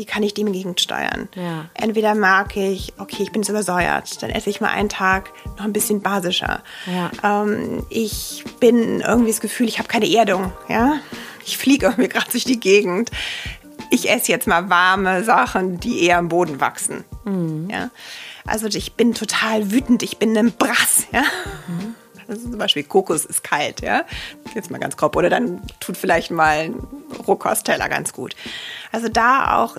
wie kann ich dem entgegensteuern? Ja. Entweder merke ich, okay, ich bin jetzt übersäuert, dann esse ich mal einen Tag noch ein bisschen basischer. Ja. Ähm, ich bin irgendwie das Gefühl, ich habe keine Erdung. Ja? Ich fliege irgendwie gerade durch die Gegend. Ich esse jetzt mal warme Sachen, die eher am Boden wachsen. Ja? Also ich bin total wütend, ich bin ein Brass. Ja? Also zum Beispiel Kokos ist kalt, ja. Jetzt mal ganz grob. Oder dann tut vielleicht mal ein Rohkostteller ganz gut. Also da auch,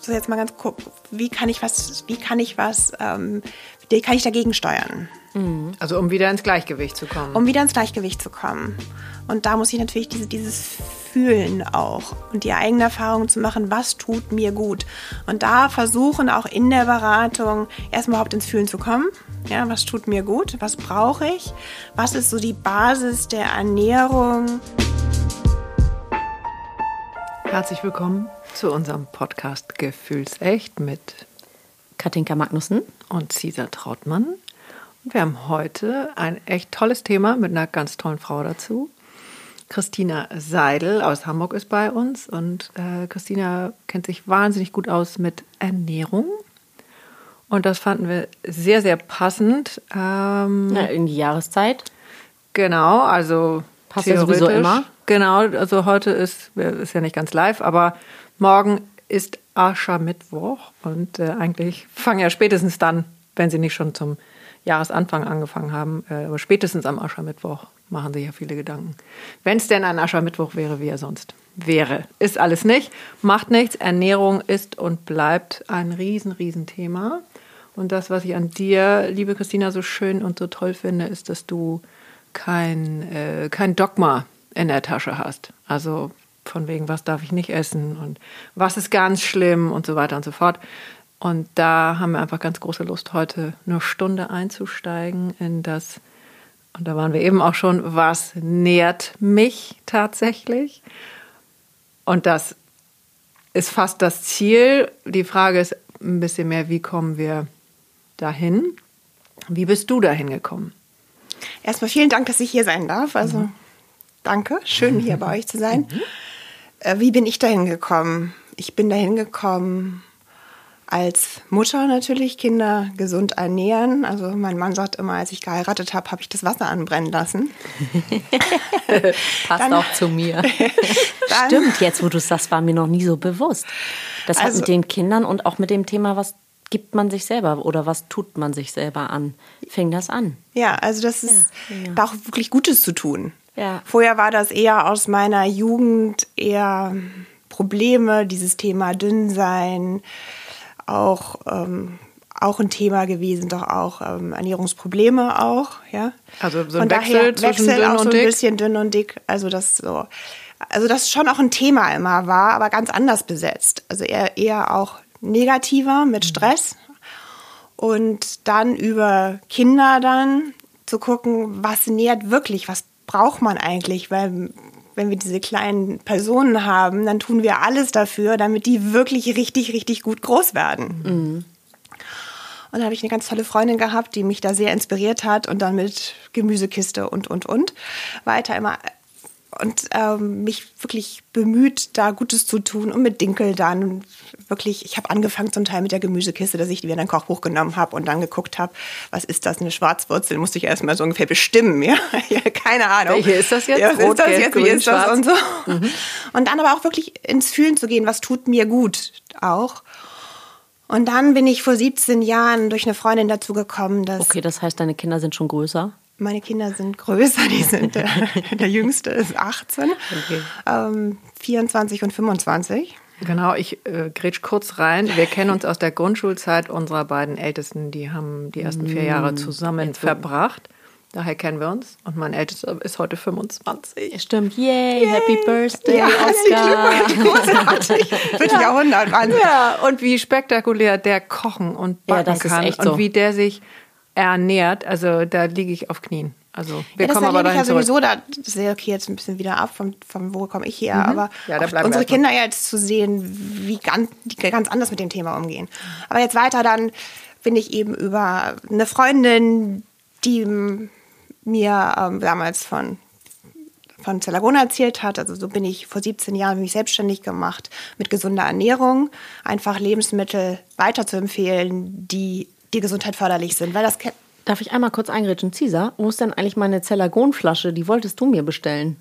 so jetzt mal ganz grob, wie kann ich was, wie kann ich was, ähm, wie kann ich dagegen steuern, Also um wieder ins Gleichgewicht zu kommen. um wieder ins Gleichgewicht zu kommen. Und da muss ich natürlich diese, dieses Fühlen auch und die eigene Erfahrung zu machen, was tut mir gut. Und da versuchen auch in der Beratung erstmal überhaupt ins Fühlen zu kommen. Ja, was tut mir gut? Was brauche ich? Was ist so die Basis der Ernährung? Herzlich willkommen zu unserem Podcast Gefühlsecht mit Katinka Magnussen. und Cesar Trautmann. Und wir haben heute ein echt tolles Thema mit einer ganz tollen Frau dazu. Christina Seidel aus Hamburg ist bei uns und äh, Christina kennt sich wahnsinnig gut aus mit Ernährung. Und das fanden wir sehr, sehr passend. Ähm, Ja, in die Jahreszeit. Genau, also Passt ja sowieso immer. Genau, also heute ist, ist ja nicht ganz live, aber morgen ist Aschermittwoch und äh, eigentlich fangen ja spätestens dann, wenn sie nicht schon zum Jahresanfang angefangen haben, äh, aber spätestens am Aschermittwoch machen sich ja viele Gedanken. Wenn es denn ein Aschermittwoch wäre, wie er sonst wäre. Ist alles nicht, macht nichts. Ernährung ist und bleibt ein riesen, riesen Thema. Und das, was ich an dir, liebe Christina, so schön und so toll finde, ist, dass du kein, äh, kein Dogma in der Tasche hast. Also von wegen, was darf ich nicht essen und was ist ganz schlimm und so weiter und so fort. Und da haben wir einfach ganz große Lust, heute eine Stunde einzusteigen in das, und da waren wir eben auch schon, was nährt mich tatsächlich? Und das ist fast das Ziel. Die Frage ist ein bisschen mehr, wie kommen wir dahin? Wie bist du dahin gekommen? Erstmal vielen Dank, dass ich hier sein darf. Also danke, schön hier bei euch zu sein. Äh, wie bin ich dahin gekommen? Ich bin dahin gekommen als Mutter natürlich, Kinder gesund ernähren. Also mein Mann sagt immer, als ich geheiratet habe, habe ich das Wasser anbrennen lassen. Passt Dann- auch zu mir. Dann- Stimmt, jetzt wo du es sagst, war mir noch nie so bewusst. Das hat Also- mit den Kindern und auch mit dem Thema, was gibt man sich selber oder was tut man sich selber an, fing das an. Ja, also das ist Ja, ja. da auch wirklich Gutes zu tun. Ja. Vorher war das eher aus meiner Jugend eher Probleme, dieses Thema dünn sein, auch ähm, auch ein Thema gewesen, doch auch ähm, Ernährungsprobleme auch, ja. Also so ein Von Wechsel daher Wechsel auch so ein bisschen dünn und dick, also das so. Also das schon auch ein Thema immer war, aber ganz anders besetzt. Also eher eher auch negativer mit Mhm. Stress und dann über Kinder dann zu gucken, was nährt wirklich, was braucht man eigentlich, weil wenn wir diese kleinen Personen haben, dann tun wir alles dafür, damit die wirklich richtig, richtig gut groß werden. Und da habe ich eine ganz tolle Freundin gehabt, die mich da sehr inspiriert hat und dann mit Gemüsekiste und, und, und weiter immer und ähm, mich wirklich bemüht, da Gutes zu tun und mit Dinkel dann wirklich, ich habe angefangen zum Teil mit der Gemüsekiste, dass ich die in ein Kochbuch genommen habe und dann geguckt habe, was ist das, eine Schwarzwurzel, musste ich erstmal so ungefähr bestimmen, ja, ja keine Ahnung. Welche ist das jetzt? Ja, was Rot, ist das gelb, jetzt, wie grün, ist das schwarz? und so. Und dann aber auch wirklich ins Fühlen zu gehen, was tut mir gut auch. Und dann bin ich vor 17 Jahren durch eine Freundin dazu gekommen, dass Okay, das heißt, deine Kinder sind schon größer. Meine Kinder sind größer, die sind, äh, der jüngste ist 18, Okay. ähm, 24 und 25. Genau, ich äh, grätsch kurz rein. Wir kennen uns aus der Grundschulzeit unserer beiden Ältesten, die haben die ersten vier Jahre zusammen verbracht. Daher kennen wir uns. Und mein Ältester ist heute 25. Stimmt, yay, happy birthday, Ja, Oscar. großartig. Fünf Jahrhundert, Wahnsinn. Ja, und wie spektakulär der kochen und Ja, backen das ist kann echt und so. wie der sich ernährt. Also da liege ich auf Knien. Also wir Ja, kommen aber erlebe ich dahin ja zurück. sowieso, da, das ist ja okay jetzt ein bisschen wieder ab, von, von wo komme ich her, aber Ja, unsere. Kinder jetzt zu sehen, wie ganz, die ganz anders mit dem Thema umgehen. Aber jetzt weiter, dann bin ich eben über eine Freundin, die mir ähm, damals von von Zelagona erzählt hat. Also so bin ich vor 17 Jahren mich selbstständig gemacht mit gesunder Ernährung, einfach Lebensmittel weiterzuempfehlen, die die Gesundheit förderlich sind, weil das Darf ich einmal kurz eingrätschen? Cesar, wo ist denn eigentlich meine Zellagonflasche? Die wolltest du mir bestellen.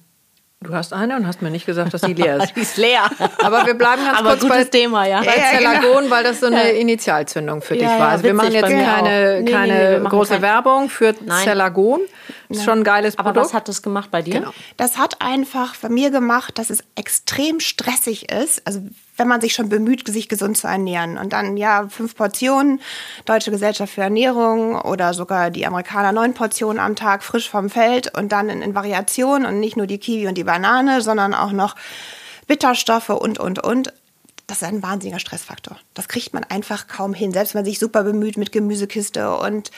Du hast eine und hast mir nicht gesagt, dass die leer ist. die ist leer. Aber wir bleiben ganz Aber kurz gutes bei, Thema, ja. bei Ja, ja, Zellagon, genau. weil das so eine Initialzündung für dich Ja, war. ja, Also wir machen jetzt keine. Nee, keine nee, große kein- Werbung für Nein. Zellagon. Ist schon ein geiles Aber Produkt. was hat das gemacht bei dir? Genau. Das hat einfach bei mir gemacht, dass es extrem stressig ist. Also wenn man sich schon bemüht, sich gesund zu ernähren. Und dann, ja, fünf Portionen, Deutsche Gesellschaft für Ernährung oder sogar die Amerikaner neun Portionen am Tag frisch vom Feld und dann in, in Variation und nicht nur die Kiwi und die Banane, sondern auch noch Bitterstoffe und, und, und. Das ist ein wahnsinniger Stressfaktor. Das kriegt man einfach kaum hin. Selbst wenn man sich super bemüht mit Gemüsekiste und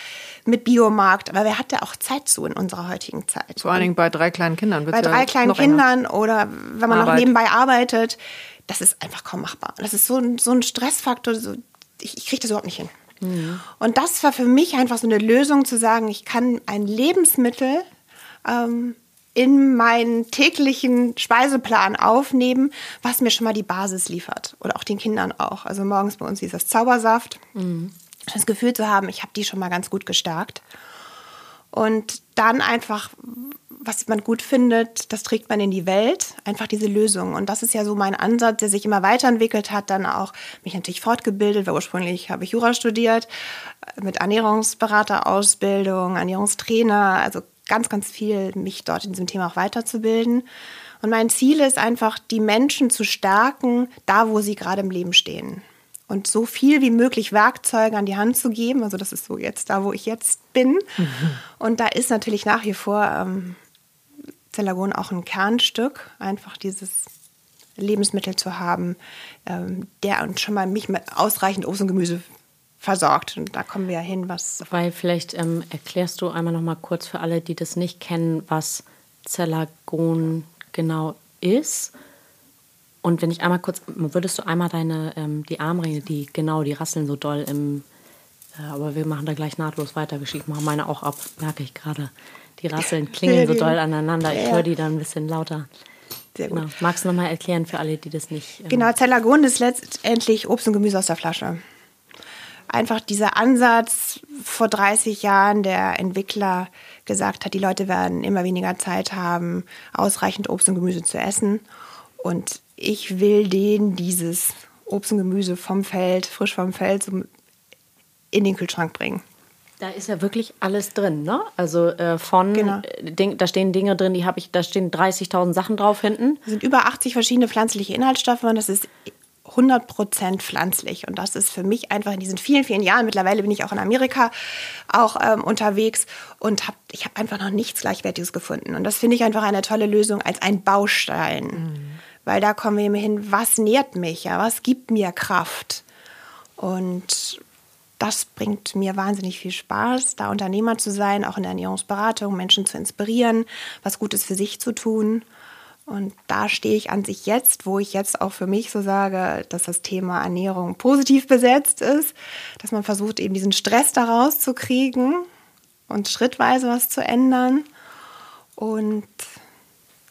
mit Biomarkt. Aber wer hat da auch Zeit zu in unserer heutigen Zeit? Vor allen Dingen bei drei kleinen Kindern. bei ja drei kleinen noch enger. Kindern oder wenn man noch Arbeit. nebenbei arbeitet, das ist einfach kaum machbar. Das ist so ein, so ein Stressfaktor, so, ich, ich kriege das überhaupt nicht hin. Und das war für mich einfach so eine Lösung zu sagen, ich kann ein Lebensmittel ähm, in meinen täglichen Speiseplan aufnehmen, was mir schon mal die Basis liefert. Oder auch den Kindern auch. Also morgens bei uns ist das Zaubersaft. Das Gefühl zu haben, ich habe die schon mal ganz gut gestärkt. Und dann einfach, was man gut findet, das trägt man in die Welt. Einfach diese Lösung. Und das ist ja so mein Ansatz, der sich immer weiterentwickelt hat. Dann auch mich natürlich fortgebildet, weil ursprünglich habe ich Jura studiert, mit Ernährungsberaterausbildung, Ernährungstrainer, also ganz, ganz viel mich dort in diesem Thema auch weiterzubilden. Und mein Ziel ist einfach, die Menschen zu stärken, da wo sie gerade im Leben stehen. Und so viel wie möglich Werkzeuge an die Hand zu geben. Also das ist so jetzt da, wo ich jetzt bin. Und da ist natürlich nach wie vor ähm, Zellagon auch ein Kernstück, einfach dieses Lebensmittel zu haben, ähm, der uns schon mal mich mit ausreichend Obst und Gemüse versorgt. Und da kommen wir ja hin, was Weil vielleicht ähm, erklärst du einmal noch mal kurz für alle, die das nicht kennen, was Zellagon genau ist. Und wenn ich einmal kurz, würdest du einmal deine, ähm, die Armringe, die genau, die rasseln so doll im, äh, aber wir machen da gleich nahtlos weiter. Wir schieben meine auch ab, merke ich gerade. Die rasseln, klingeln so doll aneinander. Ich höre die dann ein bisschen lauter. sehr gut. Genau. Magst du noch mal erklären für alle, die das nicht... Ähm, Genau, Zellagon ist letztendlich Obst und Gemüse aus der Flasche. Einfach dieser Ansatz vor 30 Jahren, der Entwickler gesagt hat, die Leute werden immer weniger Zeit haben, ausreichend Obst und Gemüse zu essen. Und ich will denen dieses Obst und Gemüse vom Feld, frisch vom Feld, in den Kühlschrank bringen. Da ist ja wirklich alles drin, ne? Also äh, von, Genau. äh, Ding, da stehen Dinge drin, die habe ich, da stehen 30.000 Sachen drauf hinten. Es sind über 80 verschiedene pflanzliche Inhaltsstoffe und das ist 100% pflanzlich. Und das ist für mich einfach in diesen vielen, vielen Jahren, mittlerweile bin ich auch in Amerika auch ähm, unterwegs und hab, ich habe einfach noch nichts Gleichwertiges gefunden. Und das finde ich einfach eine tolle Lösung als ein Baustein. Weil da kommen wir eben hin, was nährt mich, ja, was gibt mir Kraft. Und das bringt mir wahnsinnig viel Spaß, da Unternehmer zu sein, auch in der Ernährungsberatung, Menschen zu inspirieren, was Gutes für sich zu tun. Und da stehe ich an sich jetzt, wo ich jetzt auch für mich so sage, dass das Thema Ernährung positiv besetzt ist, dass man versucht, eben diesen Stress da rauszukriegen und schrittweise was zu ändern. Und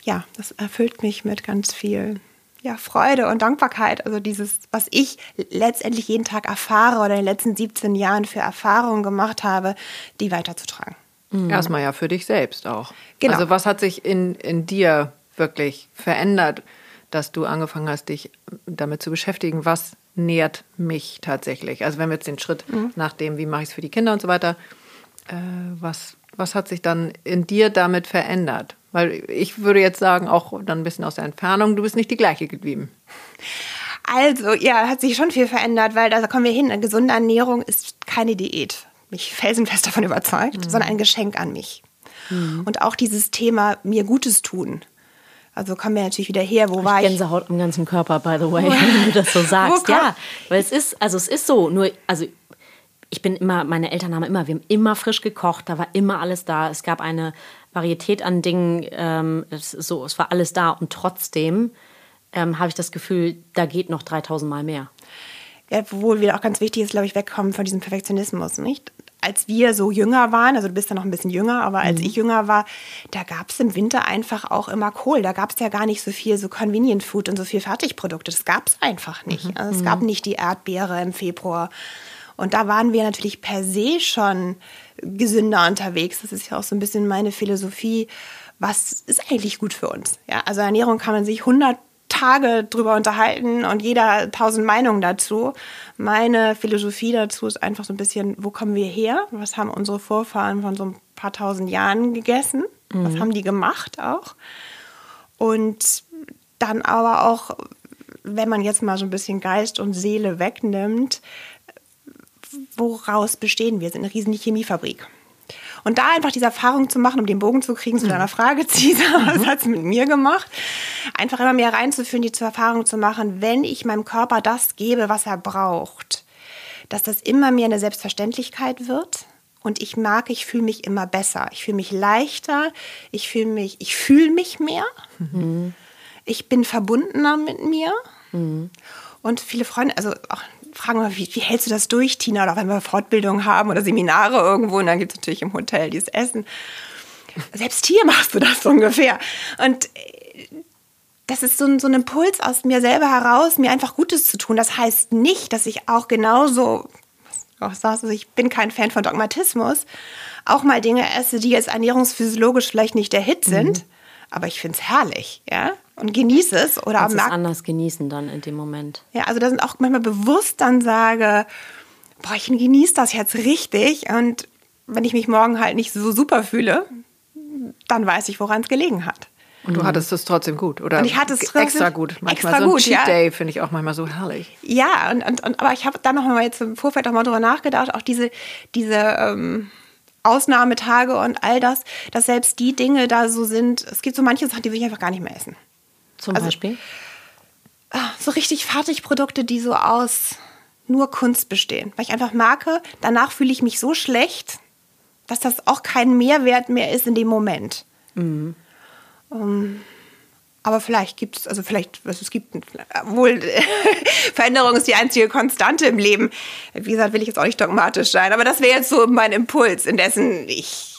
ja, das erfüllt mich mit ganz viel ja, Freude und Dankbarkeit. Also dieses, was ich letztendlich jeden Tag erfahre oder in den letzten 17 Jahren für Erfahrungen gemacht habe, die weiterzutragen. Erstmal ja für dich selbst auch. Genau. Also was hat sich in, in dir wirklich verändert, dass du angefangen hast, dich damit zu beschäftigen, was nährt mich tatsächlich? Also wenn wir jetzt den Schritt nach dem, wie mache ich es für die Kinder und so weiter, äh, was, was hat sich dann in dir damit verändert? Weil ich würde jetzt sagen, auch dann ein bisschen aus der Entfernung, du bist nicht die gleiche geblieben. Also, ja, hat sich schon viel verändert, weil da kommen wir hin. Eine gesunde Ernährung ist keine Diät. Mich felsenfest davon überzeugt, sondern ein Geschenk an mich. Und auch dieses Thema mir Gutes tun. Also kommen wir natürlich wieder her, wo war ich? Gänsehaut am ganzen Körper, by the way, wenn du das so sagst. Ja, weil es ist, also es ist so, nur, also ich bin immer, meine Eltern haben immer, wir haben immer frisch gekocht, da war immer alles da. Es gab eine Varietät an Dingen, ähm, es, so, es war alles da und trotzdem ähm, habe ich das Gefühl, da geht noch 3000 Mal mehr. Ja, obwohl wieder auch ganz wichtig ist, glaube ich, wegkommen von diesem Perfektionismus, nicht? als wir so jünger waren, also du bist ja noch ein bisschen jünger, aber als ich jünger war, da gab es im Winter einfach auch immer Kohl. Da gab es ja gar nicht so viel so Convenient Food und so viel Fertigprodukte. Das gab es einfach nicht. Also es gab nicht die Erdbeere im Februar. Und da waren wir natürlich per se schon gesünder unterwegs. Das ist ja auch so ein bisschen meine Philosophie. Was ist eigentlich gut für uns? Ja, also Ernährung kann man sich 100 Tage drüber unterhalten und jeder tausend Meinungen dazu. Meine Philosophie dazu ist einfach so ein bisschen, wo kommen wir her? Was haben unsere Vorfahren von so ein paar tausend Jahren gegessen? Was haben die gemacht auch? Und dann aber auch, wenn man jetzt mal so ein bisschen Geist und Seele wegnimmt, woraus bestehen wir? Wir sind eine riesige Chemiefabrik. Und da einfach diese Erfahrung zu machen, um den Bogen zu kriegen zu deiner Frage, Cesar, was hat es mit mir gemacht? Einfach immer mehr reinzuführen, die zur Erfahrung zu machen, wenn ich meinem Körper das gebe, was er braucht, dass das immer mehr eine Selbstverständlichkeit wird. Und ich mag, ich fühle mich immer besser. Ich fühle mich leichter. Ich fühle mich, ich fühle mich mehr. Ich bin verbundener mit mir. Und viele Freunde, also auch fragen mal, wie, wie hältst du das durch, Tina? Oder wenn wir Fortbildungen haben oder Seminare irgendwo und dann gibt es natürlich im Hotel dieses Essen. Selbst hier machst du das so ungefähr. Und äh, das ist so ein, so ein Impuls aus mir selber heraus, mir einfach Gutes zu tun. Das heißt nicht, dass ich auch genauso, sagst, also ich bin kein Fan von Dogmatismus, auch mal Dinge esse, die jetzt ernährungsphysiologisch vielleicht nicht der Hit sind, aber ich finde es herrlich, ja, und genieße es. Oder Kannst es merk- anders genießen dann in dem Moment. ja, also da sind auch manchmal bewusst dann sage, boah, ich genieße das jetzt richtig und wenn ich mich morgen halt nicht so super fühle, dann weiß ich, woran es gelegen hat. Und du hattest es trotzdem gut, oder? Und ich hatte es trotzdem extra gut. Manchmal extra so ein gut, Cheat ja. Day finde ich auch manchmal so herrlich. Ja, und, und, und aber ich habe dann noch mal jetzt im Vorfeld auch mal drüber nachgedacht, auch diese, diese ähm, Ausnahmetage und all das, dass selbst die Dinge da so sind, es gibt so manche Sachen, die will ich einfach gar nicht mehr essen. Zum Also- Beispiel? Ah, so richtig Fertigprodukte, die so aus nur Kunst bestehen. Weil ich einfach merke, danach fühle ich mich so schlecht, dass das auch kein Mehrwert mehr ist in dem Moment. Ähm, aber vielleicht gibt es, also vielleicht, was es gibt, wohl Veränderung ist die einzige Konstante im Leben. Wie gesagt, will ich jetzt auch nicht dogmatisch sein, aber das wäre jetzt so mein Impuls, indessen ich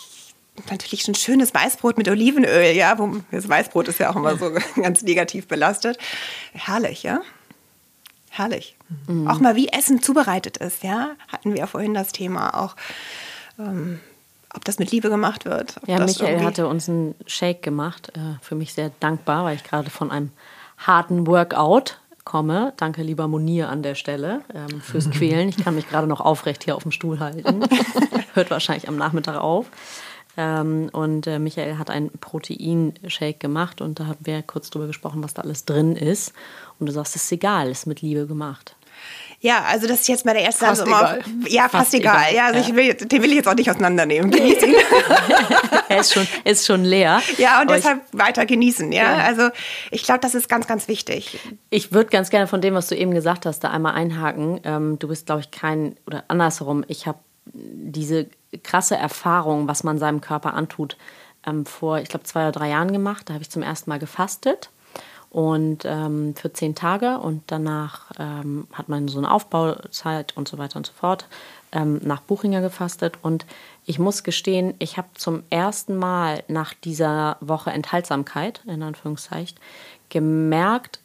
natürlich schon schönes Weißbrot mit Olivenöl, ja, das Weißbrot ist ja auch immer so ganz negativ belastet. Herrlich, ja. Herrlich. Auch mal wie Essen zubereitet ist, ja, hatten wir ja vorhin das Thema auch, ähm, ob das mit Liebe gemacht wird. Ja, das Michael hatte uns einen Shake gemacht. Äh, für mich sehr dankbar, weil ich gerade von einem harten Workout komme. Danke, lieber Monir, an der Stelle ähm, fürs Quälen. Ich kann mich gerade noch aufrecht hier auf dem Stuhl halten. Hört wahrscheinlich am Nachmittag auf. Ähm, und äh, Michael hat einen Protein-Shake gemacht und da haben wir kurz drüber gesprochen, was da alles drin ist. Und du sagst, es ist egal, ist mit Liebe gemacht. Ja, also das ist jetzt mal der erste Fast egal. Ja, fast, Fast egal. egal, Ja, also ja. ich will, den will ich jetzt auch nicht auseinandernehmen. Genieß ihn. Er ist schon, ist schon leer. ja, und Aber ich- deshalb weiter genießen. Ja, Ja. also ich glaube, das ist ganz, ganz wichtig. Ich würde ganz gerne von dem, was du eben gesagt hast, da einmal einhaken. Ähm, du bist, glaube ich, kein, oder andersherum, ich habe diese krasse Erfahrung, was man seinem Körper antut, ähm, vor, ich glaube, zwei oder drei Jahren gemacht. Da habe ich zum ersten Mal gefastet und ähm, für zehn Tage und danach ähm, hat man so eine Aufbauzeit und so weiter und so fort ähm, nach Buchinger gefastet und ich muss gestehen, ich habe zum ersten Mal nach dieser Woche Enthaltsamkeit, in Anführungszeichen, gemerkt,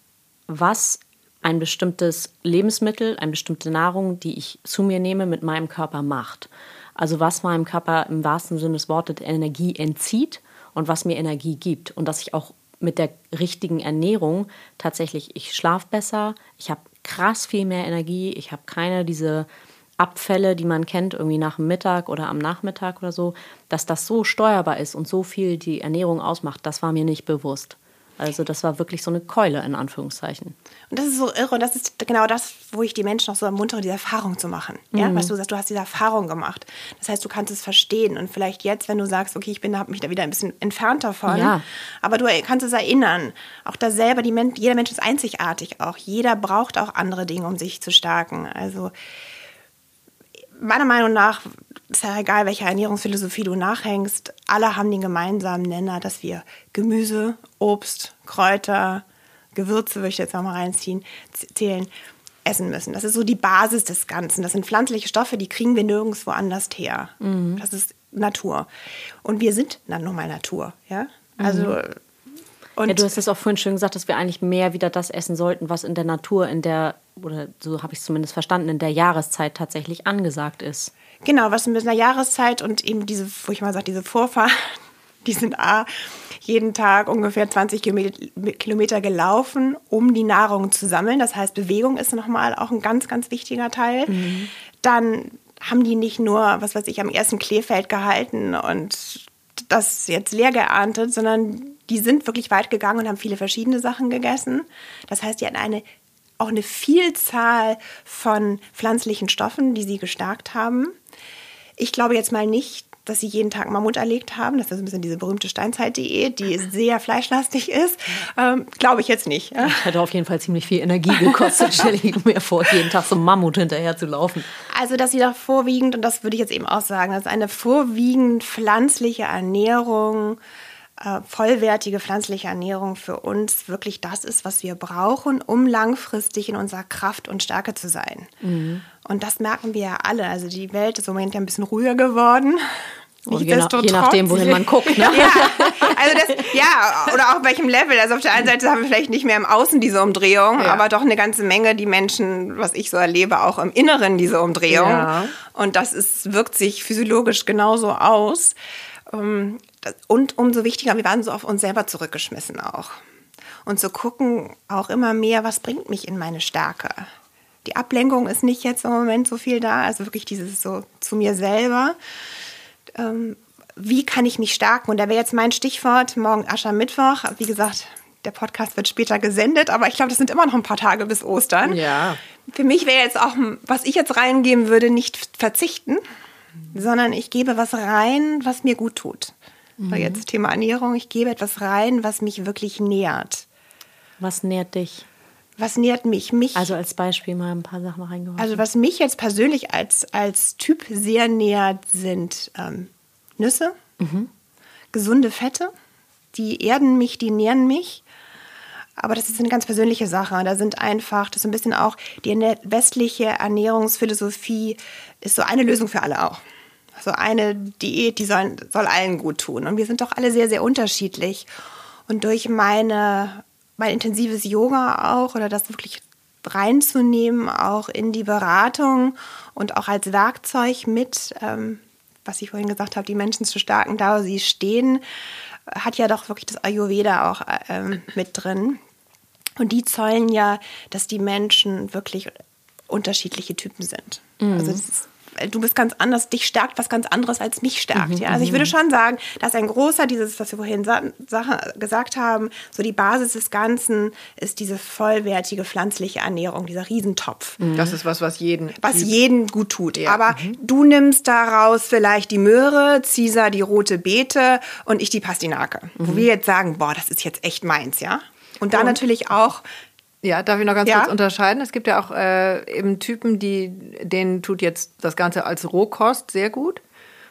was ein bestimmtes Lebensmittel, eine bestimmte Nahrung, die ich zu mir nehme, mit meinem Körper macht. Also was meinem Körper im wahrsten Sinne des Wortes Energie entzieht und was mir Energie gibt. Und dass ich auch mit der richtigen Ernährung tatsächlich, ich schlafe besser, ich habe krass viel mehr Energie, ich habe keine diese Abfälle, die man kennt, irgendwie nach dem Mittag oder am Nachmittag oder so, dass das so steuerbar ist und so viel die Ernährung ausmacht, das war mir nicht bewusst. Also das war wirklich so eine Keule in Anführungszeichen. Und das ist so irre. Und das ist genau das, wo ich die Menschen auch so ermuntere, diese Erfahrung zu machen. Ja, Mhm. weißt du, sagst, du hast diese Erfahrung gemacht. Das heißt, du kannst es verstehen. Und vielleicht jetzt, wenn du sagst, okay, ich bin, habe mich da wieder ein bisschen entfernt davon. Ja. Aber du kannst es erinnern. Auch da selber, die Men jeder Mensch ist einzigartig auch. Jeder braucht auch andere Dinge, um sich zu stärken. Also meiner Meinung nach ist ja egal, welcher Ernährungsphilosophie du nachhängst, alle haben den gemeinsamen Nenner, dass wir Gemüse, Obst, Kräuter, Gewürze, würde ich jetzt auch mal reinziehen, zählen, essen müssen. Das ist so die Basis des Ganzen. Das sind pflanzliche Stoffe, die kriegen wir nirgendwo anders her. Mhm. Das ist Natur. Und wir sind dann nochmal Natur. Ja? Also. Mhm. Und ja, du hast es auch vorhin schön gesagt, dass wir eigentlich mehr wieder das essen sollten, was in der Natur, in der, oder so habe ich es zumindest verstanden, in der Jahreszeit tatsächlich angesagt ist. Genau, was mit einer Jahreszeit und eben diese, wo ich mal sage, diese Vorfahren, die sind A, jeden Tag ungefähr 20 Kilometer gelaufen, um die Nahrung zu sammeln. Das heißt, Bewegung ist nochmal auch ein ganz, ganz wichtiger Teil. Mhm. Dann haben die nicht nur, was weiß ich, am ersten Kleefeld gehalten und das jetzt leer geerntet, sondern die sind wirklich weit gegangen und haben viele verschiedene Sachen gegessen. Das heißt, die hatten eine, auch eine Vielzahl von pflanzlichen Stoffen, die sie gestärkt haben. Ich glaube jetzt mal nicht, dass sie jeden Tag Mammut erlegt haben. Das ist ein bisschen diese berühmte Steinzeit-Diät, die sehr fleischlastig ist. Ähm, Glaube ich jetzt nicht. Ja. Hätte auf jeden Fall ziemlich viel Energie gekostet, stelle ich mir vor, jeden Tag so Mammut hinterher zu laufen. Also, dass sie da vorwiegend, und das würde ich jetzt eben auch sagen, dass eine vorwiegend pflanzliche Ernährung äh, vollwertige pflanzliche Ernährung für uns wirklich das ist, was wir brauchen, um langfristig in unserer Kraft und Stärke zu sein. Mhm. Und das merken wir ja alle. Also die Welt ist im Moment ja ein bisschen ruhiger geworden. Oh, je, nach, je, nachdem, wohin man guckt. Ne? ja, also das, ja, oder auch welchem Level. Also auf der einen Seite haben wir vielleicht nicht mehr im Außen diese Umdrehung, ja. aber doch eine ganze Menge, die Menschen, was ich so erlebe, auch im Inneren diese Umdrehung. Ja. Und das ist, wirkt sich physiologisch genauso aus. Und umso wichtiger, wir waren so auf uns selber zurückgeschmissen auch. Und zu gucken auch immer mehr, was bringt mich in meine Stärke. Die Ablenkung ist nicht jetzt im Moment so viel da, also wirklich dieses so zu mir selber. Ähm, wie kann ich mich stärken? Und da wäre jetzt mein Stichwort, morgen Aschermittwoch. Wie gesagt, der Podcast wird später gesendet, aber ich glaube, das sind immer noch ein paar Tage bis Ostern. Ja. Für mich wäre jetzt auch, was ich jetzt reingeben würde, nicht verzichten, sondern ich gebe was rein, was mir gut tut. Mhm. Jetzt Thema Ernährung. Ich gebe etwas rein, was mich wirklich nährt. Was nährt dich? Was nährt mich? mich also als Beispiel mal ein paar Sachen reingeworfen. Also was mich jetzt persönlich als, als Typ sehr nährt, sind ähm, Nüsse, mhm. gesunde Fette. Die erden mich, die nähren mich. Aber das ist eine ganz persönliche Sache. Da sind einfach, das ist ein bisschen auch die westliche Ernährungsphilosophie ist so eine Lösung für alle auch so eine Diät, die soll, soll allen gut tun. Und wir sind doch alle sehr, sehr unterschiedlich. Und durch meine, mein intensives Yoga auch oder das wirklich reinzunehmen, auch in die Beratung und auch als Werkzeug mit, ähm, was ich vorhin gesagt habe, die Menschen zu stärken, da wo sie stehen, hat ja doch wirklich das Ayurveda auch ähm, mit drin. Und die zollen ja, dass die Menschen wirklich unterschiedliche Typen sind. Mhm. Also das ist du bist ganz anders, dich stärkt was ganz anderes als mich stärkt. Mhm, ja? Also ich mhm. würde schon sagen, dass ein großer, dieses, was wir vorhin gesagt haben, so die Basis des Ganzen ist diese vollwertige pflanzliche Ernährung, dieser Riesentopf. Mhm. Das ist was, was jeden. Was jeden gut tut. Ja. Aber mhm. du nimmst daraus vielleicht die Möhre, Caesar die rote Beete und ich die Pastinake. Wo mhm. wir jetzt sagen, boah, das ist jetzt echt meins, ja? Und dann natürlich auch ja, darf ich noch ganz ja? kurz unterscheiden? Es gibt ja auch äh, eben Typen, die, denen tut jetzt das Ganze als Rohkost sehr gut.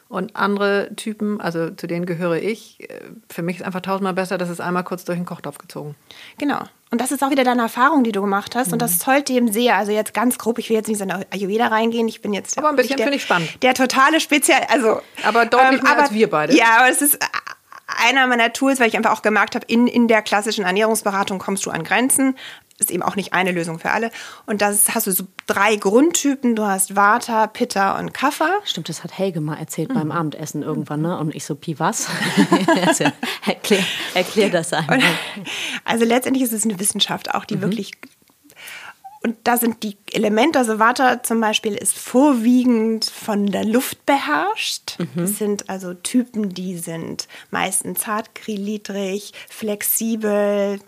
Und andere Typen, also zu denen gehöre ich, äh, für mich ist einfach tausendmal besser, das ist einmal kurz durch den Kochtopf gezogen. Genau. Und das ist auch wieder deine Erfahrung, die du gemacht hast. Mhm. Und das zollt dem sehr. Also jetzt ganz grob, ich will jetzt nicht in Ayurveda reingehen. Ich bin jetzt. Aber ein bisschen finde ich spannend. Der totale Spezial. Also, aber deutlich ähm, mehr aber, als wir beide. Ja, aber es ist einer meiner Tools, weil ich einfach auch gemerkt habe, in, in der klassischen Ernährungsberatung kommst du an Grenzen ist eben auch nicht eine Lösung für alle. Und das hast du so drei Grundtypen. Du hast Vata, Pitta und Kapha. Stimmt, das hat Helge mal erzählt mhm. beim Abendessen irgendwann, ne? Und ich so, Pi was? erklär, erklär das einmal. Und, also letztendlich ist es eine Wissenschaft auch, die mhm. wirklich und da sind die Elemente, also Vata zum Beispiel ist vorwiegend von der Luft beherrscht. Mhm. Es sind also Typen, die sind meistens zartgliedrig, flexibel,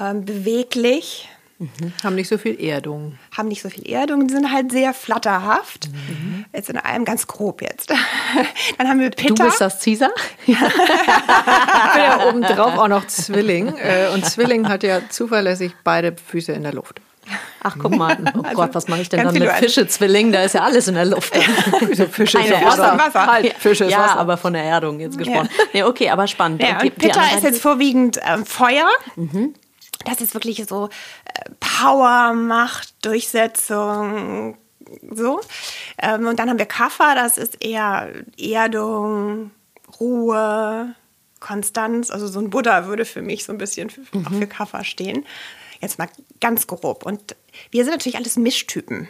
ähm, beweglich. Mhm. Haben nicht so viel Erdung. Haben nicht so viel Erdung, die sind halt sehr flatterhaft. Mhm. Jetzt in allem ganz grob jetzt. Dann haben wir Pitta. Du bist das Caesar? ich bin ja obendrauf auch noch Zwilling. Äh, und Zwilling hat ja zuverlässig beide Füße in der Luft. Ach, guck mal. Oh also, Gott, was mache ich denn dann mit Fische-Zwilling? Da ist ja alles in der Luft. Fische ist Wasser. Wasser. Halt, Fische ist ja, Wasser. aber von der Erdung jetzt gesprochen. Ja. Nee, okay, aber spannend. Ja, okay, Pitta ist jetzt vorwiegend ähm, Feuer. Mhm. Das ist wirklich so äh, Power, Macht, Durchsetzung, so. Ähm, und dann haben wir Kaffer, das ist eher Erdung, Ruhe, Konstanz. Also so ein Buddha würde für mich so ein bisschen für, auch für Kaffer stehen. Jetzt mal ganz grob. Und wir sind natürlich alles Mischtypen.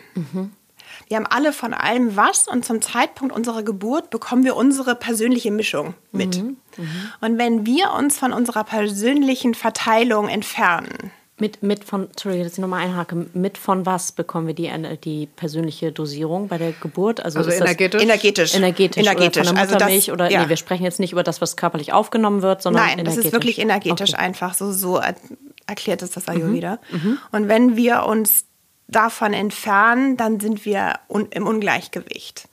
Wir haben alle von allem was und zum Zeitpunkt unserer Geburt bekommen wir unsere persönliche Mischung mit. Und wenn wir uns von unserer persönlichen Verteilung entfernen, Mit, mit von, sorry, dass ich nochmal einhake, mit von was bekommen wir die, die persönliche Dosierung bei der Geburt? Also ist das energetisch? energetisch. energetisch, Energetisch. oder von der Also das- Muttermilch oder ja. nee, wir sprechen jetzt nicht über das, was körperlich aufgenommen wird, sondern Nein, energetisch. das ist wirklich energetisch Okay. einfach. So, so er- erklärt es das Ayurveda. Und wenn wir uns davon entfernen, dann sind wir un im Ungleichgewicht.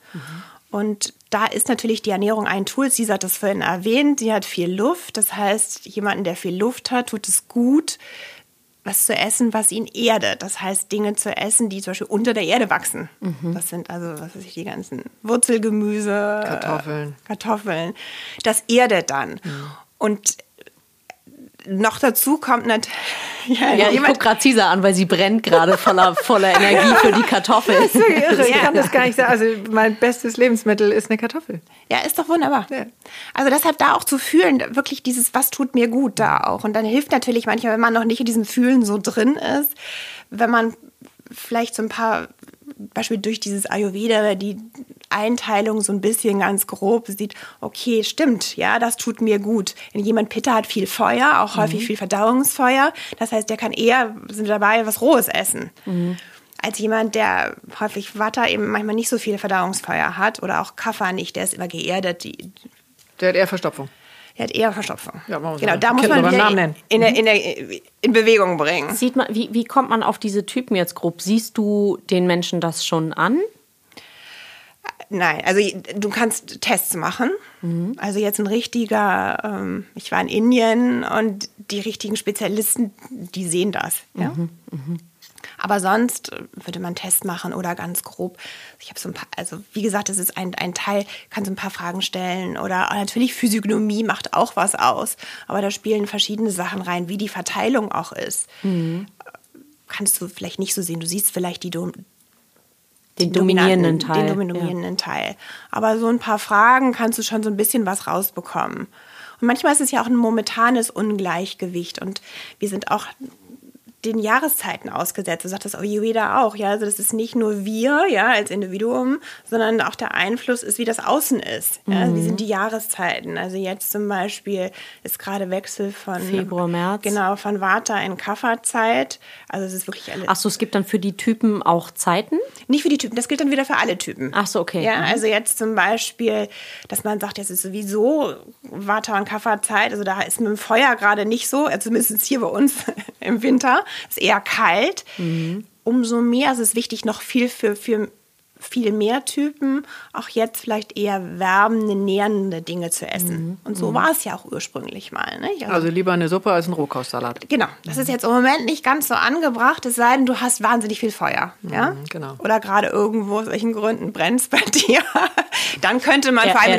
Und da ist natürlich die Ernährung ein Tool. Sie hat das vorhin erwähnt. Sie hat viel Luft. Das heißt, jemanden, der viel Luft hat, tut es gut, was zu essen, was ihn erdet. Das heißt, Dinge zu essen, die zum Beispiel unter der Erde wachsen. Das sind also, was weiß ich, die ganzen Wurzelgemüse, Kartoffeln. Äh, Kartoffeln. Das erdet dann. Und noch dazu kommt natürlich ja, Ja, ich gucke gerade Cesar an, weil sie brennt gerade voller, voller Energie für die Kartoffel. Irre, ich kann das gar nicht sagen. Also mein bestes Lebensmittel ist eine Kartoffel. Ja, ist doch wunderbar. Ja. Also deshalb da auch zu fühlen, wirklich dieses, was tut mir gut da auch. Und dann hilft natürlich manchmal, wenn man noch nicht in diesem Fühlen so drin ist, wenn man vielleicht so ein paar, Beispiel durch dieses Ayurveda, die Einteilung so ein bisschen ganz grob sieht, okay, stimmt, ja, das tut mir gut. Wenn jemand Pitta hat viel Feuer, auch häufig viel Verdauungsfeuer, das heißt, der kann eher, sind wir dabei, was Rohes essen. Als jemand, der häufig Watter eben manchmal nicht so viel Verdauungsfeuer hat oder auch Kaffer nicht, der ist immer geerdet, die, Der hat eher Verstopfung. Der hat eher Verstopfung. Ja, genau, da muss man wieder nennen. in, der, in, der, in Bewegung bringen. Sieht man, wie, wie kommt man auf diese Typen jetzt grob? Siehst du den Menschen das schon an? Nein, also du kannst Tests machen. Also jetzt ein richtiger, ähm, ich war in Indien und die richtigen Spezialisten, die sehen das. Ja? Aber sonst würde man einen Test machen oder ganz grob. Ich habe so ein paar, also wie gesagt, das ist ein, ein Teil, kann so ein paar Fragen stellen oder natürlich Physiognomie macht auch was aus. Aber da spielen verschiedene Sachen rein, wie die Verteilung auch ist. Kannst du vielleicht nicht so sehen. Du siehst vielleicht die, Dom Den dominierenden Teil. Den dominierenden Teil. Aber so ein paar Fragen kannst du schon so ein bisschen was rausbekommen. Und manchmal ist es ja auch ein momentanes Ungleichgewicht. Und wir sind auch den Jahreszeiten ausgesetzt. Du sagst das Ayurveda auch, ja. Also das ist nicht nur wir, ja, als Individuum, sondern auch der Einfluss ist, wie das Außen ist. Ja? Also Wie Mhm. sind die Jahreszeiten? Also jetzt zum Beispiel ist gerade Wechsel von Februar, März. Genau, von Vata in Kapha-Zeit. Also es ist wirklich alle. Ach so, es gibt dann für die Typen auch Zeiten? Nicht für die Typen, das gilt dann wieder für alle Typen. Ach so, okay. Ja, Mhm. also jetzt zum Beispiel, dass man sagt, jetzt ist sowieso Vata- und Kapha-Zeit, also da ist mit dem Feuer gerade nicht so, also zumindest hier bei uns im Winter, ist eher kalt. Mhm. Umso mehr ist es wichtig, noch viel für, für viel mehr Typen, auch jetzt vielleicht eher wärmende, nährende Dinge zu essen. Mhm. Und so war es ja auch ursprünglich mal. Nicht? Also lieber eine Suppe als ein Rohkostsalat. Genau, das ist jetzt im Moment nicht ganz so angebracht, es sei denn, du hast wahnsinnig viel Feuer. Ja? genau. Oder gerade irgendwo aus welchen Gründen brennt es bei dir. Dann könnte man Ja, vor allem in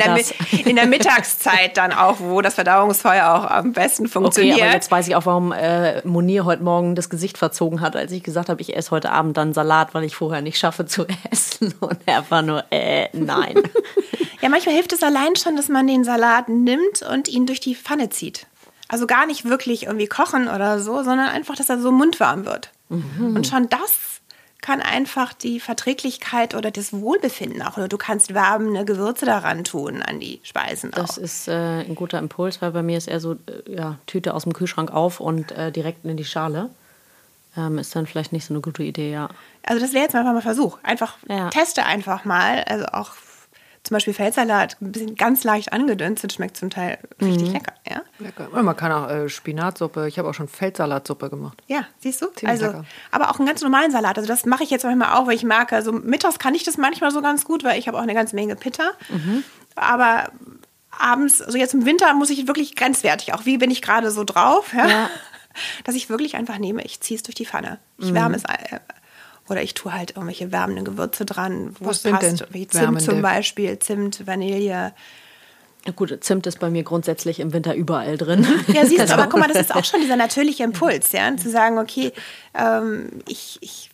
der, in der Mittagszeit dann auch, wo das Verdauungsfeuer auch am besten Okay, funktioniert. aber jetzt weiß ich auch, warum äh, Monir heute Morgen das Gesicht verzogen hat, als ich gesagt habe, ich esse heute Abend dann Salat, weil ich vorher nicht schaffe zu essen. Und er war nur, äh, nein. Ja, manchmal hilft es allein schon, dass man den Salat nimmt und ihn durch die Pfanne zieht. Also gar nicht wirklich irgendwie kochen oder so, sondern einfach, dass er so mundwarm wird. Mhm. Und schon das kann einfach die Verträglichkeit oder das Wohlbefinden auch. Oder du kannst wärmende Gewürze daran tun, an die Speisen auch. Das ist äh, ein guter Impuls, weil bei mir ist eher so, äh, ja, Tüte aus dem Kühlschrank auf und äh, direkt in die Schale. Ähm, ist dann vielleicht nicht so eine gute Idee, ja. Also das wäre jetzt einfach mal ein Versuch. Einfach Ja. teste einfach mal. Also auch zum Beispiel Feldsalat, ein bisschen ganz leicht angedünstet, schmeckt zum Teil Mhm. richtig lecker. Ja? Lecker. Und Man kann auch äh, Spinatsuppe. Ich habe auch schon Feldsalatsuppe gemacht. Ja, siehst du? Ziemlich also, lecker. aber auch einen ganz normalen Salat. Also das mache ich jetzt manchmal auch, weil ich merke, also mittags kann ich das manchmal so ganz gut, weil ich habe auch eine ganze Menge Pitta. Mhm. Aber abends, also jetzt im Winter muss ich wirklich grenzwertig, auch wie bin ich gerade so drauf, ja? Ja. dass ich wirklich einfach nehme, ich ziehe es durch die Pfanne. Mhm. Ich wärme es äh, oder ich tue halt irgendwelche wärmenden Gewürze dran, wo Was es sind passt. denn Wie Zimt wärmende? zum Beispiel, Zimt, Vanille. Gut, Zimt ist bei mir grundsätzlich im Winter überall drin. Ja, siehst du, aber guck mal, das ist auch schon dieser natürliche Impuls, ja, zu sagen, okay, ähm, ich, ich,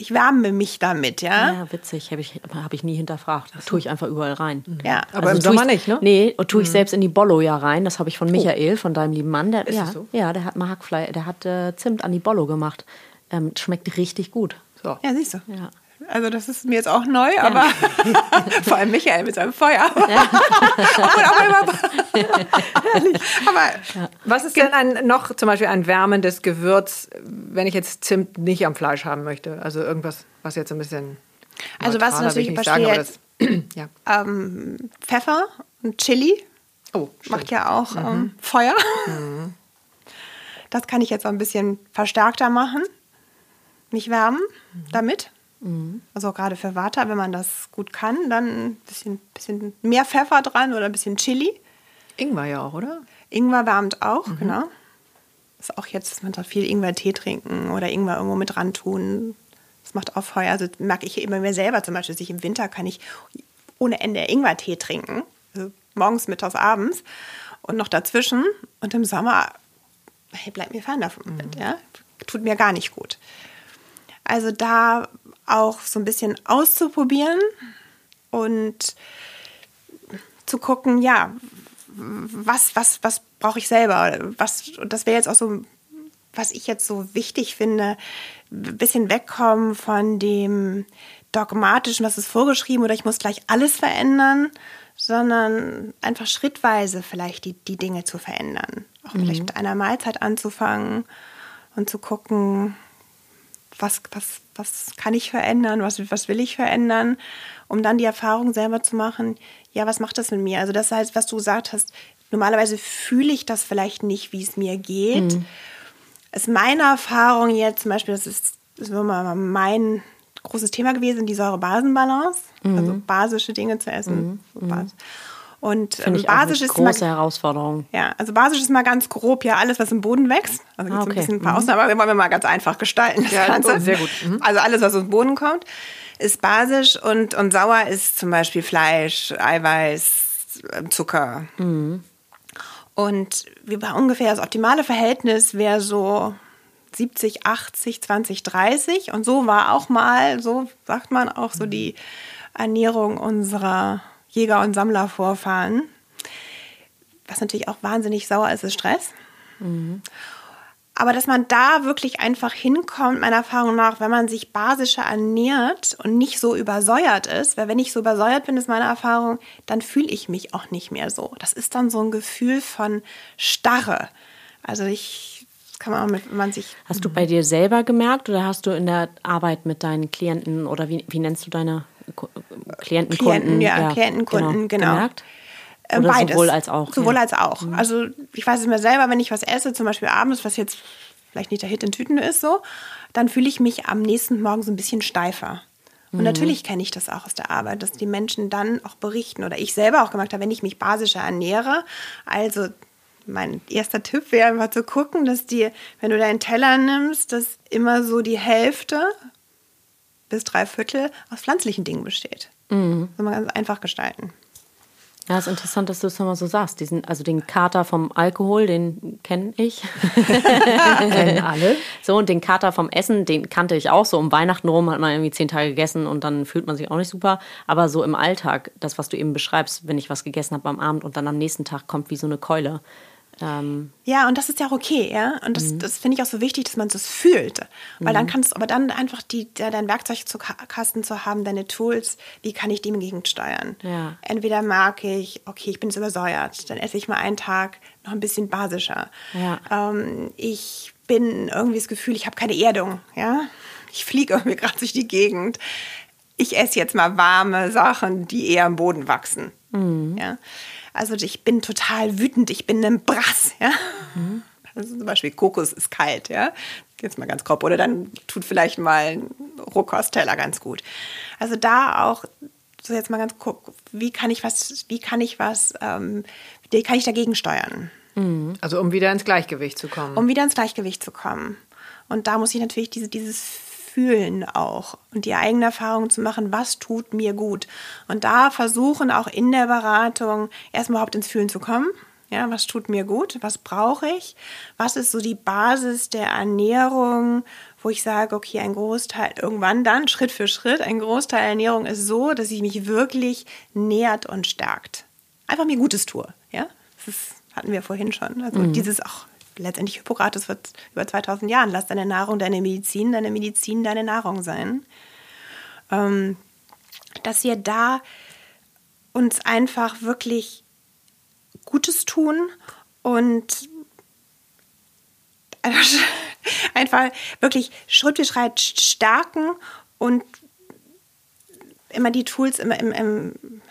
ich wärme mich damit, ja. Ja, witzig, habe ich, hab ich nie hinterfragt. Das tue ich einfach überall rein. Ja. Aber also im Sommer nicht, ne? Nee, und tue ich selbst in die Bollo ja rein. Das habe ich von Michael, von deinem lieben Mann. Der, Ist ja, das so? ja, der hat mal Hackfleisch, der hat äh, Zimt an die Bollo gemacht. Ähm, schmeckt richtig gut. So. Ja, siehst du. Ja. Also das ist mir jetzt auch neu, aber vor allem Michael mit seinem Feuer. Herrlich. aber Was ist denn ein, noch zum Beispiel ein wärmendes Gewürz, wenn ich jetzt Zimt nicht am Fleisch haben möchte? Also irgendwas, was jetzt ein bisschen. Also was natürlich das, ja. ähm, Pfeffer und Chili Oh, macht ja auch ähm, Feuer. Das kann ich jetzt auch ein bisschen verstärkter machen. Mich wärmen damit. Also gerade für Vata, wenn man das gut kann, dann ein bisschen, bisschen mehr Pfeffer dran oder ein bisschen Chili. Ingwer ja auch, oder? Ingwer wärmt auch, genau. Ist auch jetzt, dass man da viel Ingwer-Tee trinken oder Ingwer irgendwo mit dran tun. Das macht auch Feuer. Also merke ich immer mir selber zum Beispiel, dass ich im Winter kann ich ohne Ende Ingwer-Tee trinken. Also morgens, mittags, abends und noch dazwischen. Und im Sommer hey, bleibt mir fern davon. Ja? Tut mir gar nicht gut. Also da auch so ein bisschen auszuprobieren und zu gucken, ja, was, was, was brauche ich selber? Was, und das wäre jetzt auch so, was ich jetzt so wichtig finde, ein bisschen wegkommen von dem dogmatischen, was ist vorgeschrieben oder ich muss gleich alles verändern, sondern einfach schrittweise vielleicht die, die Dinge zu verändern. Auch vielleicht mit einer Mahlzeit anzufangen und zu gucken, was, was, was kann ich verändern, was, was will ich verändern, um dann die Erfahrung selber zu machen, ja, was macht das mit mir? Also das heißt, was du gesagt hast, normalerweise fühle ich das vielleicht nicht, wie es mir geht. Ist meine Erfahrung jetzt zum Beispiel, das ist, das ist immer mein großes Thema gewesen, die Säure-Basen-Balance, also basische Dinge zu essen. So Bas- Und ähm, Finde eine basisch ist mal große Herausforderung. ja, also basisch ist mal ganz grob ja alles, was im Boden wächst. Also Ah, okay. ein bisschen ein paar Ausnahmen, aber wir wollen mal ganz einfach gestalten. Das Ja, Ganze. oh, sehr gut. Also alles, was aus dem Boden kommt, ist basisch und, und sauer ist zum Beispiel Fleisch, Eiweiß, ähm, Zucker. Und wir war ungefähr das optimale Verhältnis wäre so 70, 80, 20, 30. Und so war auch mal, so sagt man auch so die Ernährung unserer Jäger- und Sammlervorfahren. Was natürlich auch wahnsinnig sauer ist, ist Stress. Aber dass man da wirklich einfach hinkommt, meiner Erfahrung nach, wenn man sich basischer ernährt und nicht so übersäuert ist, weil wenn ich so übersäuert bin, ist meine Erfahrung, dann fühle ich mich auch nicht mehr so. Das ist dann so ein Gefühl von Starre. Also ich, kann man auch mit, wenn man sich Hast du bei dir selber gemerkt oder hast du in der Arbeit mit deinen Klienten oder wie, wie nennst du deine Ku- Klienten, Klienten, Kunden? ja, Klienten, Kunden, genau. Gemerkt? Äh, Oder Beides. sowohl als auch. Sowohl ja. als auch. Also ich weiß es mir selber, wenn ich was esse, zum Beispiel abends, was jetzt vielleicht nicht der Hit in Tüten ist, so, dann fühle ich mich am nächsten Morgen so ein bisschen steifer. Und natürlich kenne ich das auch aus der Arbeit, dass die Menschen dann auch berichten oder ich selber auch gemacht habe, wenn ich mich basischer ernähre. Also mein erster Tipp wäre einfach zu gucken, dass die, wenn du deinen Teller nimmst, dass immer so die Hälfte bis drei Viertel aus pflanzlichen Dingen besteht. Mhm. Soll man ganz einfach gestalten. Ja, ist interessant, dass du es nochmal so sagst. Diesen, also den Kater vom Alkohol, den kenne ich. Kennen alle. So, und den Kater vom Essen, den kannte ich auch. So um Weihnachten rum hat man irgendwie zehn Tage gegessen und dann fühlt man sich auch nicht super. Aber so im Alltag, das, was du eben beschreibst, wenn ich was gegessen habe am Abend und dann am nächsten Tag kommt wie so eine Keule. Ähm, Ja, und das ist ja auch okay, ja. Und das, das finde ich auch so wichtig, dass man es fühlt. Weil dann kannst du aber dann einfach die, dein Werkzeugkasten zu haben, deine Tools, wie kann ich dem gegensteuern? Ja. Entweder merke ich, okay, ich bin übersäuert, dann esse ich mal einen Tag noch ein bisschen basischer. Ja. Ähm, ich bin irgendwie das Gefühl, ich habe keine Erdung, ja. Ich fliege irgendwie gerade durch die Gegend. Ich esse jetzt mal warme Sachen, die eher am Boden wachsen. Ja. Also ich bin total wütend, ich bin ein Brass, ja. Also zum Beispiel Kokos ist kalt, ja. Jetzt mal ganz grob. Oder dann tut vielleicht mal ein Rohkosteller ganz gut. Also da auch so jetzt mal ganz guck, wie kann ich was, wie kann ich was, ähm, wie kann ich dagegen steuern, Also um wieder ins Gleichgewicht zu kommen. um wieder ins Gleichgewicht zu kommen. Und da muss ich natürlich diese, dieses Fühlen auch und die eigene Erfahrung zu machen, was tut mir gut. Und da versuchen auch in der Beratung erstmal überhaupt ins Fühlen zu kommen. Ja, was tut mir gut? Was brauche ich? Was ist so die Basis der Ernährung, wo ich sage, okay, ein Großteil, irgendwann dann, Schritt für Schritt, ein Großteil der Ernährung ist so, dass ich mich wirklich nährt und stärkt. Einfach mir Gutes tue. Ja, das ist, hatten wir vorhin schon. Also mhm. dieses auch letztendlich Hippokrates wird über 2000 Jahren, lass deine Nahrung deine Medizin, deine Medizin deine Nahrung sein. Ähm, dass wir da uns einfach wirklich Gutes tun und einfach wirklich Schritt für Schritt stärken und immer die Tools immer, im, im,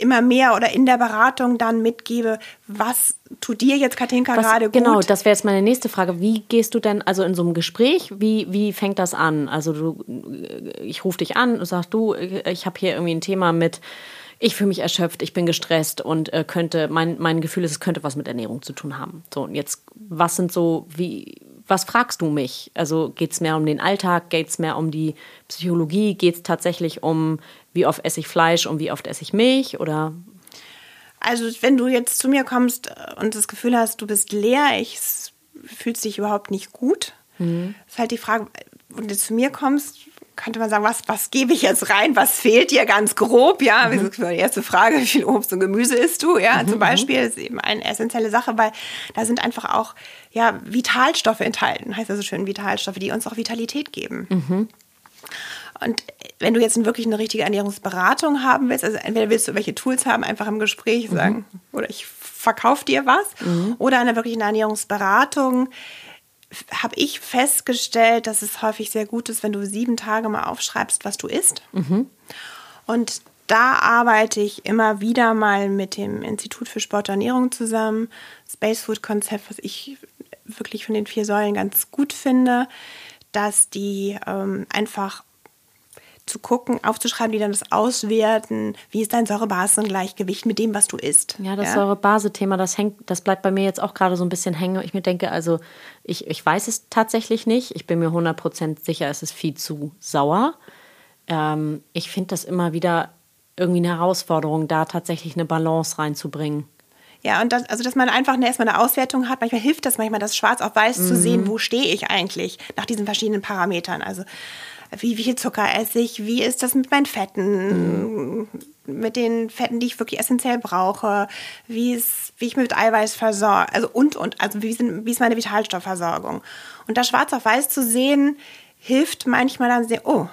immer mehr oder in der Beratung dann mitgebe, was tut dir jetzt, Katinka, gerade gut? Genau, das wäre jetzt meine nächste Frage. Wie gehst du denn, also in so einem Gespräch, wie, wie fängt das an? Also du, ich rufe dich an und sagst, du, ich habe hier irgendwie ein Thema mit, ich fühle mich erschöpft, ich bin gestresst und äh, könnte, mein, mein Gefühl ist, es könnte was mit Ernährung zu tun haben. So, und jetzt, was sind so, wie, was fragst du mich? Also geht es mehr um den Alltag, geht es mehr um die Psychologie, geht es tatsächlich um, wie oft esse ich Fleisch und wie oft esse ich Milch oder also wenn du jetzt zu mir kommst äh, und das Gefühl hast, du bist leer, ich fühlst dich überhaupt nicht gut, mhm. ist halt die Frage, wenn du zu mir kommst, könnte man sagen, was, was gebe ich jetzt rein? Was fehlt dir ganz grob? Ja, mhm. die erste Frage, wie viel Obst und Gemüse isst du? Ja, mhm. zum Beispiel ist eben eine essentielle Sache, weil da sind einfach auch ja, Vitalstoffe enthalten, heißt also schön Vitalstoffe, die uns auch Vitalität geben. Mhm. Und wenn du jetzt wirklich eine richtige Ernährungsberatung haben willst, also entweder willst du welche Tools haben, einfach im Gespräch mhm. sagen, oder ich verkaufe dir was, mhm. oder eine wirkliche Ernährungsberatung, habe ich festgestellt, dass es häufig sehr gut ist, wenn du sieben Tage mal aufschreibst, was du isst. Mhm. Und da arbeite ich immer wieder mal mit dem Institut für Sport und Ernährung zusammen. Space Food Konzept, was ich wirklich von den vier Säulen ganz gut finde, dass die ähm, einfach zu gucken, aufzuschreiben, die dann das auswerten. Wie ist dein Säurebasengleichgewicht mit dem, was du isst? Ja, das ja? Säurebase-Thema, das hängt, das bleibt bei mir jetzt auch gerade so ein bisschen hängen. Ich mir denke, also ich, ich weiß es tatsächlich nicht. Ich bin mir 100% sicher, es ist viel zu sauer. Ähm, ich finde das immer wieder irgendwie eine Herausforderung, da tatsächlich eine Balance reinzubringen. Ja, und das, also dass man einfach erstmal eine Auswertung hat. Manchmal hilft das manchmal, das schwarz auf weiß mhm. zu sehen, wo stehe ich eigentlich nach diesen verschiedenen Parametern. Also wie, viel Zucker esse ich, wie ist das mit meinen Fetten, mhm. mit den Fetten, die ich wirklich essentiell brauche, wie, ist, wie ich mit Eiweiß versorge, also und, und, also wie, sind, wie ist meine Vitalstoffversorgung. Und da schwarz auf weiß zu sehen, hilft manchmal dann sehr, oh,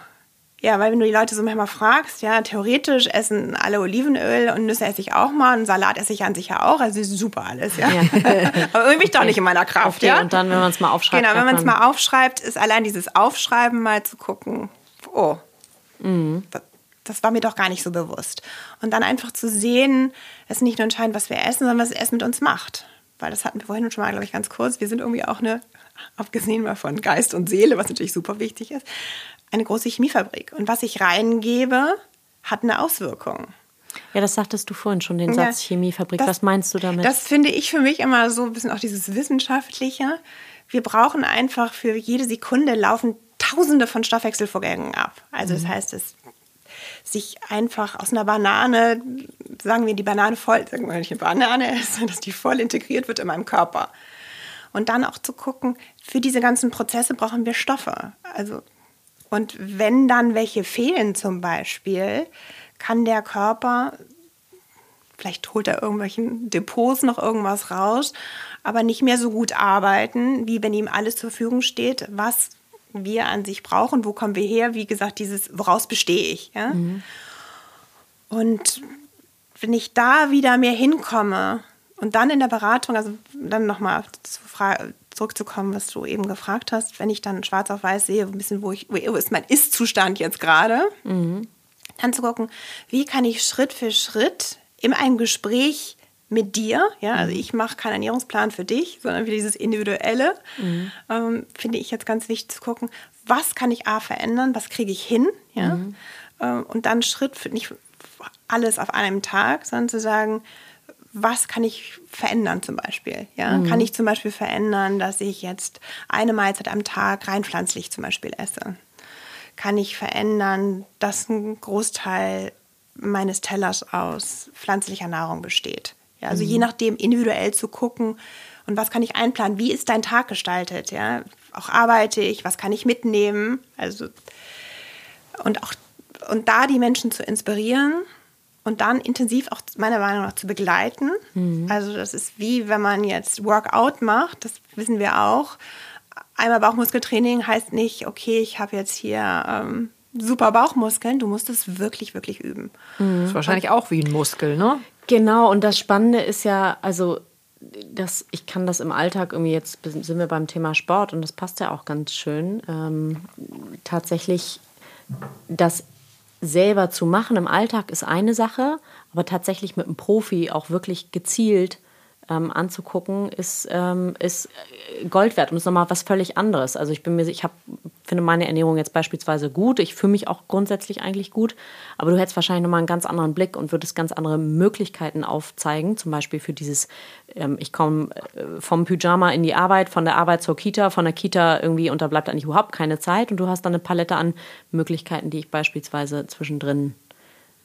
ja, weil wenn du die Leute so manchmal fragst, ja, theoretisch essen alle Olivenöl und Nüsse esse ich auch mal und Salat esse ich an sich ja auch, also ist super alles, ja. ja. Aber irgendwie okay. doch nicht in meiner Kraft, okay, ja. Und dann, wenn man es mal aufschreibt. Genau, wenn man es mal aufschreibt, ist allein dieses Aufschreiben mal zu gucken, oh, mhm. das, das war mir doch gar nicht so bewusst. Und dann einfach zu sehen, es ist nicht nur entscheidend, was wir essen, sondern was Essen mit uns macht. Weil das hatten wir vorhin schon mal, glaube ich, ganz kurz. Wir sind irgendwie auch eine, abgesehen mal von Geist und Seele, was natürlich super wichtig ist, eine große Chemiefabrik. Und was ich reingebe, hat eine Auswirkung. Ja, das sagtest du vorhin schon, den Satz ja, Chemiefabrik. Das, was meinst du damit? Das finde ich für mich immer so ein bisschen auch dieses Wissenschaftliche. Wir brauchen einfach für jede Sekunde laufen Tausende von Stoffwechselvorgängen ab. Also mhm. das heißt, es sich einfach aus einer Banane, sagen wir die Banane voll, sagen wir, wenn ich eine Banane esse, dass die voll integriert wird in meinem Körper. Und dann auch zu gucken, für diese ganzen Prozesse brauchen wir Stoffe. Also und wenn dann welche fehlen zum Beispiel, kann der Körper, vielleicht holt er irgendwelchen Depots noch irgendwas raus, aber nicht mehr so gut arbeiten, wie wenn ihm alles zur Verfügung steht, was wir an sich brauchen, wo kommen wir her, wie gesagt, dieses, woraus bestehe ich. Ja? Mhm. Und wenn ich da wieder mehr hinkomme und dann in der Beratung, also dann nochmal Frage, zurückzukommen, was du eben gefragt hast, wenn ich dann schwarz auf weiß sehe, ein bisschen, wo, ich, wo ist mein Ist-Zustand jetzt gerade, mhm. dann zu gucken, wie kann ich Schritt für Schritt in einem Gespräch mit dir, ja, also mhm. ich mache keinen Ernährungsplan für dich, sondern wie dieses Individuelle, mhm. ähm, finde ich jetzt ganz wichtig zu gucken, was kann ich A verändern, was kriege ich hin, ja, mhm. ähm, und dann Schritt für nicht alles auf einem Tag, sondern zu sagen, was kann ich verändern zum Beispiel? Ja? Mhm. Kann ich zum Beispiel verändern, dass ich jetzt eine Mahlzeit am Tag rein pflanzlich zum Beispiel esse? kann ich verändern, dass ein Großteil meines Tellers aus pflanzlicher Nahrung besteht. Ja, also mhm. je nachdem individuell zu gucken und was kann ich einplanen, wie ist dein Tag gestaltet, ja? Auch arbeite ich, was kann ich mitnehmen? Also und auch und da die Menschen zu inspirieren und dann intensiv auch meiner Meinung nach zu begleiten. Mhm. Also das ist wie wenn man jetzt Workout macht, das wissen wir auch. Einmal Bauchmuskeltraining heißt nicht, okay, ich habe jetzt hier ähm, super Bauchmuskeln, du musst es wirklich, wirklich üben. Mhm. Das ist wahrscheinlich auch wie ein Muskel, ne? Genau, und das Spannende ist ja, also das, ich kann das im Alltag irgendwie, jetzt sind wir beim Thema Sport und das passt ja auch ganz schön. Ähm, tatsächlich das selber zu machen im Alltag ist eine Sache, aber tatsächlich mit einem Profi auch wirklich gezielt ähm, anzugucken, ist, ähm, ist Gold wert und ist nochmal was völlig anderes. Also ich bin mir, ich hab, finde meine Ernährung jetzt beispielsweise gut. Ich fühle mich auch grundsätzlich eigentlich gut, aber du hättest wahrscheinlich nochmal einen ganz anderen Blick und würdest ganz andere Möglichkeiten aufzeigen. Zum Beispiel für dieses, ähm, ich komme äh, vom Pyjama in die Arbeit, von der Arbeit zur Kita, von der Kita irgendwie und da bleibt eigentlich überhaupt keine Zeit und du hast dann eine Palette an Möglichkeiten, die ich beispielsweise zwischendrin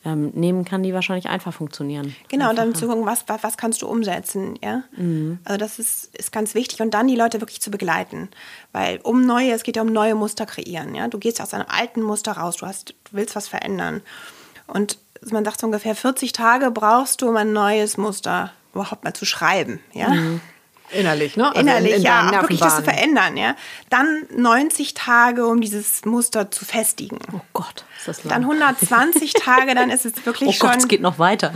ähm, nehmen kann, die wahrscheinlich einfach funktionieren. Genau, und dann zu gucken, was, was, was kannst du umsetzen, ja. Mhm. Also das ist, ist ganz wichtig und dann die Leute wirklich zu begleiten, weil um neue, es geht ja um neue Muster kreieren, ja. Du gehst aus einem alten Muster raus, du hast, du willst was verändern und man sagt so ungefähr 40 Tage brauchst du, um ein neues Muster überhaupt mal zu schreiben, ja. Mhm. Innerlich, ne? Also Innerlich, in, in ja, wirklich das zu verändern, ja. Dann 90 Tage, um dieses Muster zu festigen. Oh Gott, ist das lang. Dann 120 Tage, dann ist es wirklich oh schon. Gott, es geht noch weiter.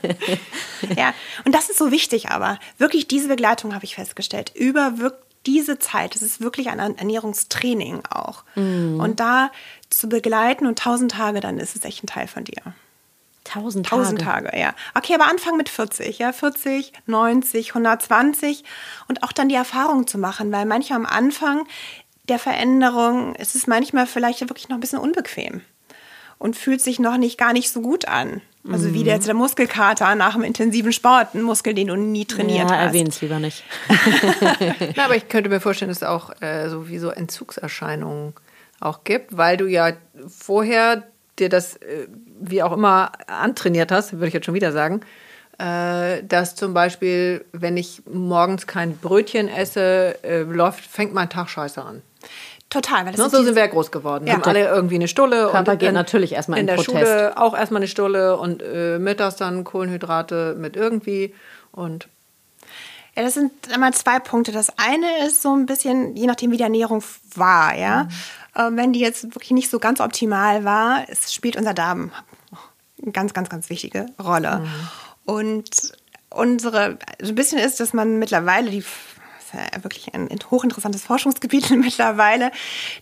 ja, und das ist so wichtig, aber wirklich diese Begleitung habe ich festgestellt. Über wirklich diese Zeit, das ist wirklich ein Ernährungstraining auch. Mm. Und da zu begleiten und 1000 Tage, dann ist es echt ein Teil von dir. 1000 Tage. 1000 Tage, ja. Okay, aber anfangen mit 40, ja. 40, 90, 120 und auch dann die Erfahrung zu machen, weil manchmal am Anfang der Veränderung ist es manchmal vielleicht wirklich noch ein bisschen unbequem und fühlt sich noch nicht gar nicht so gut an. Also mhm. wie jetzt der Muskelkater nach einem intensiven Sport, ein Muskel, den du nie trainiert ja, hast. erwähne es lieber nicht. Na, aber ich könnte mir vorstellen, dass es auch äh, so wie so Entzugserscheinungen auch gibt, weil du ja vorher dir das äh, wie auch immer antrainiert hast, würde ich jetzt schon wieder sagen, äh, dass zum Beispiel, wenn ich morgens kein Brötchen esse, äh, läuft, fängt mein Tag scheiße an. Total. Weil das no, so sind wir groß geworden. Wir ja. haben alle irgendwie eine Stulle. Körper und geht in, natürlich erstmal in, in der Protest. Schule auch erstmal eine Stulle und äh, mittags dann Kohlenhydrate mit irgendwie und ja, das sind immer zwei Punkte. Das eine ist so ein bisschen, je nachdem, wie die Ernährung war, ja. Mhm. Ähm, wenn die jetzt wirklich nicht so ganz optimal war, es spielt unser Darm eine ganz, ganz, ganz wichtige Rolle. Mhm. Und unsere, so ein bisschen ist, dass man mittlerweile die ja wirklich ein hochinteressantes Forschungsgebiet mittlerweile,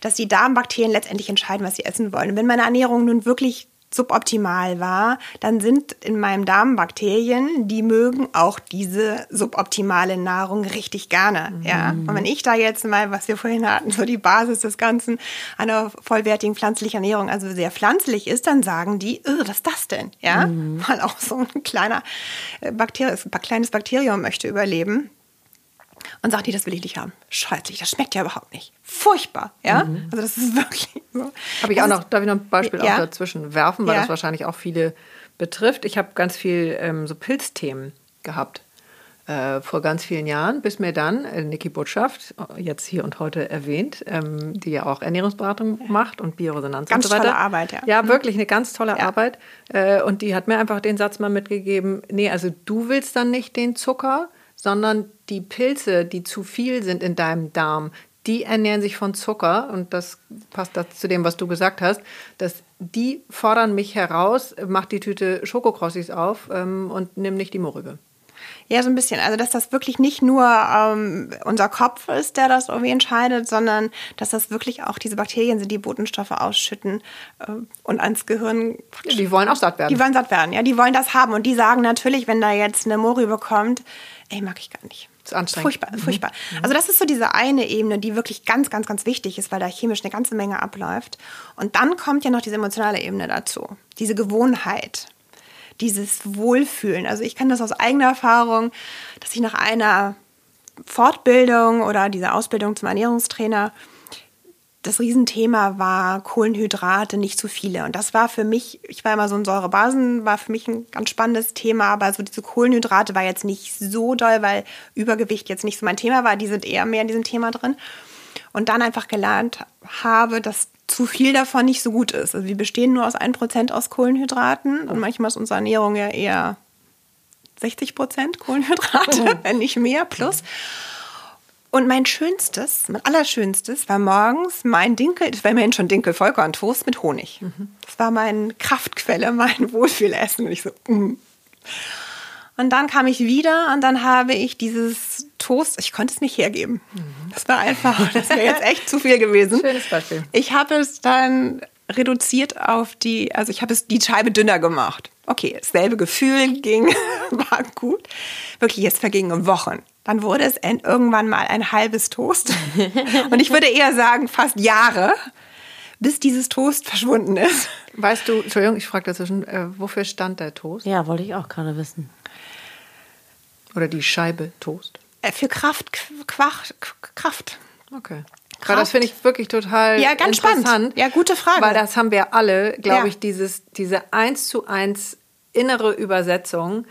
dass die Darmbakterien letztendlich entscheiden, was sie essen wollen. Und wenn meine Ernährung nun wirklich suboptimal war, dann sind in meinem Darm Bakterien, die mögen auch diese suboptimale Nahrung richtig gerne. Mhm. Ja. Und wenn ich da jetzt mal, was wir vorhin hatten, so die Basis des Ganzen einer vollwertigen pflanzlichen Ernährung, also sehr pflanzlich ist, dann sagen die, was ist das denn? Ja, mhm. weil auch so ein kleiner äh, Bakterium, ein kleines Bakterium möchte überleben und sagt, die, das will ich nicht haben. Scheußlich, das schmeckt ja überhaupt nicht. Furchtbar, ja? Mhm. Also das ist wirklich so. Habe ich auch noch, darf ich noch ein Beispiel ja. auch dazwischen werfen, weil ja. das wahrscheinlich auch viele betrifft. Ich habe ganz viel ähm, so Pilzthemen gehabt. Äh, vor ganz vielen Jahren, bis mir dann äh, Niki Botschaft, jetzt hier und heute erwähnt, ähm, die ja auch Ernährungsberatung macht und Bioresonanz ganz und so weiter. tolle Arbeit, ja. Ja, mhm. wirklich eine ganz tolle ja. Arbeit. Äh, und die hat mir einfach den Satz mal mitgegeben, nee, also du willst dann nicht den Zucker, sondern die Pilze, die zu viel sind in deinem Darm, die ernähren sich von Zucker und das passt zu dem, was du gesagt hast, dass die fordern mich heraus, mach die Tüte Schokokrossis auf ähm, und nimm nicht die Morübe. Ja, so ein bisschen. Also, dass das wirklich nicht nur ähm, unser Kopf ist, der das irgendwie entscheidet, sondern dass das wirklich auch diese Bakterien sind, die Botenstoffe ausschütten äh, und ans Gehirn. Die wollen auch satt werden. Die wollen satt werden, ja. Die wollen das haben. Und die sagen natürlich, wenn da jetzt eine Mori bekommt, ey, mag ich gar nicht. Ist anstrengend. Furchtbar, mhm. furchtbar. Also das ist so diese eine Ebene, die wirklich ganz, ganz, ganz wichtig ist, weil da chemisch eine ganze Menge abläuft. Und dann kommt ja noch diese emotionale Ebene dazu. Diese Gewohnheit dieses Wohlfühlen. Also ich kann das aus eigener Erfahrung, dass ich nach einer Fortbildung oder dieser Ausbildung zum Ernährungstrainer das Riesenthema war Kohlenhydrate, nicht zu viele. Und das war für mich, ich war immer so ein Säurebasen, war für mich ein ganz spannendes Thema, aber so diese Kohlenhydrate war jetzt nicht so doll, weil Übergewicht jetzt nicht so mein Thema war. Die sind eher mehr in diesem Thema drin. Und dann einfach gelernt habe, dass zu viel davon nicht so gut ist. Also wir bestehen nur aus 1% aus Kohlenhydraten und manchmal ist unsere Ernährung ja eher 60% Kohlenhydrate, oh. wenn nicht mehr plus. Und mein schönstes, mein allerschönstes war morgens mein Dinkel, das war immerhin schon Dinkel Vollkorntoast mit Honig. Mhm. Das war meine Kraftquelle, mein Wohlfühlessen. Und ich so, mm. Und dann kam ich wieder und dann habe ich dieses Toast, ich konnte es nicht hergeben. Mhm. Das war einfach, das wäre jetzt echt zu viel gewesen. Schönes Beispiel. Ich habe es dann reduziert auf die, also ich habe es die Scheibe dünner gemacht. Okay, dasselbe Gefühl ging, war gut. Wirklich, es vergingen Wochen. Dann wurde es irgendwann mal ein halbes Toast. Und ich würde eher sagen, fast Jahre, bis dieses Toast verschwunden ist. Weißt du, Entschuldigung, ich frage dazwischen, äh, wofür stand der Toast? Ja, wollte ich auch gerade wissen. Oder die Scheibe Toast? Äh, für Kraft, Quach, Kraft. Okay. Kraft. das finde ich wirklich total ja, ganz interessant. Spannend. Ja, gute Frage. Weil das haben wir alle, glaube ja. ich, dieses, diese eins zu eins innere Übersetzung.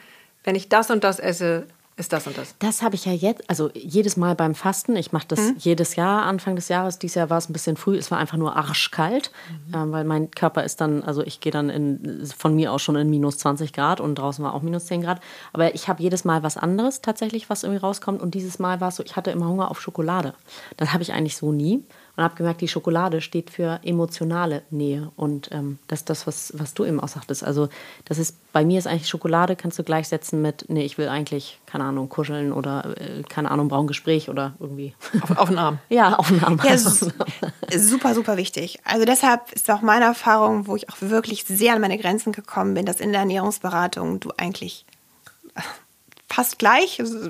Wenn ich das und das esse, ist das und das. Das habe ich ja jetzt, also jedes Mal beim Fasten. Ich mache das mhm. jedes Jahr, Anfang des Jahres. Dieses Jahr war es ein bisschen früh. Es war einfach nur arschkalt, mhm. äh, weil mein Körper ist dann, also ich gehe dann in, von mir aus schon in minus 20 Grad und draußen war auch minus 10 Grad. Aber ich habe jedes Mal was anderes tatsächlich, was irgendwie rauskommt. Und dieses Mal war es so, ich hatte immer Hunger auf Schokolade. Das habe ich eigentlich so nie und habe gemerkt, die Schokolade steht für emotionale Nähe. Und ähm, das ist das, was, was du eben auch sagtest. Also, das ist, bei mir ist eigentlich Schokolade, kannst du gleichsetzen mit, nee, ich will eigentlich, keine Ahnung, kuscheln oder, äh, keine Ahnung, brauchen Gespräch oder irgendwie. Auf, auf den Arm. ja, auf den Arm. Ja, super, super wichtig. Also, deshalb ist auch meine Erfahrung, wo ich auch wirklich sehr an meine Grenzen gekommen bin, dass in der Ernährungsberatung du eigentlich fast gleich, also,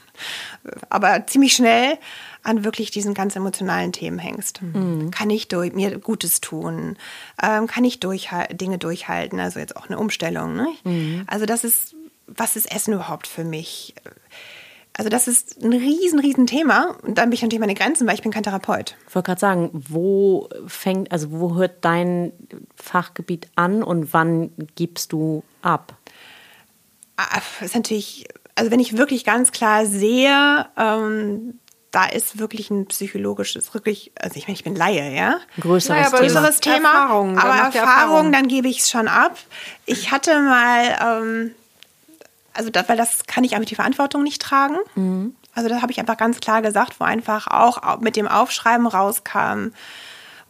aber ziemlich schnell an wirklich diesen ganz emotionalen Themen hängst. Mhm. Kann ich durch, mir Gutes tun? Ähm, kann ich durch, Dinge durchhalten? Also jetzt auch eine Umstellung. Ne? Mhm. Also das ist, was ist Essen überhaupt für mich? Also das ist ein riesen, riesen Thema. Und dann bin ich natürlich meine Grenzen, weil ich bin kein Therapeut. Ich wollte gerade sagen, wo fängt, also wo hört dein Fachgebiet an und wann gibst du ab? Das ah, ist natürlich, also wenn ich wirklich ganz klar sehe, ähm, da ist wirklich ein psychologisches, wirklich, also ich meine, ich bin Laie, ja. Größeres naja, Thema. Größeres Thema. Erfahrung, aber Erfahrung, Erfahrung, dann gebe ich es schon ab. Ich hatte mal, ähm, also das, weil das kann ich einfach die Verantwortung nicht tragen. Mhm. Also das habe ich einfach ganz klar gesagt, wo einfach auch mit dem Aufschreiben rauskam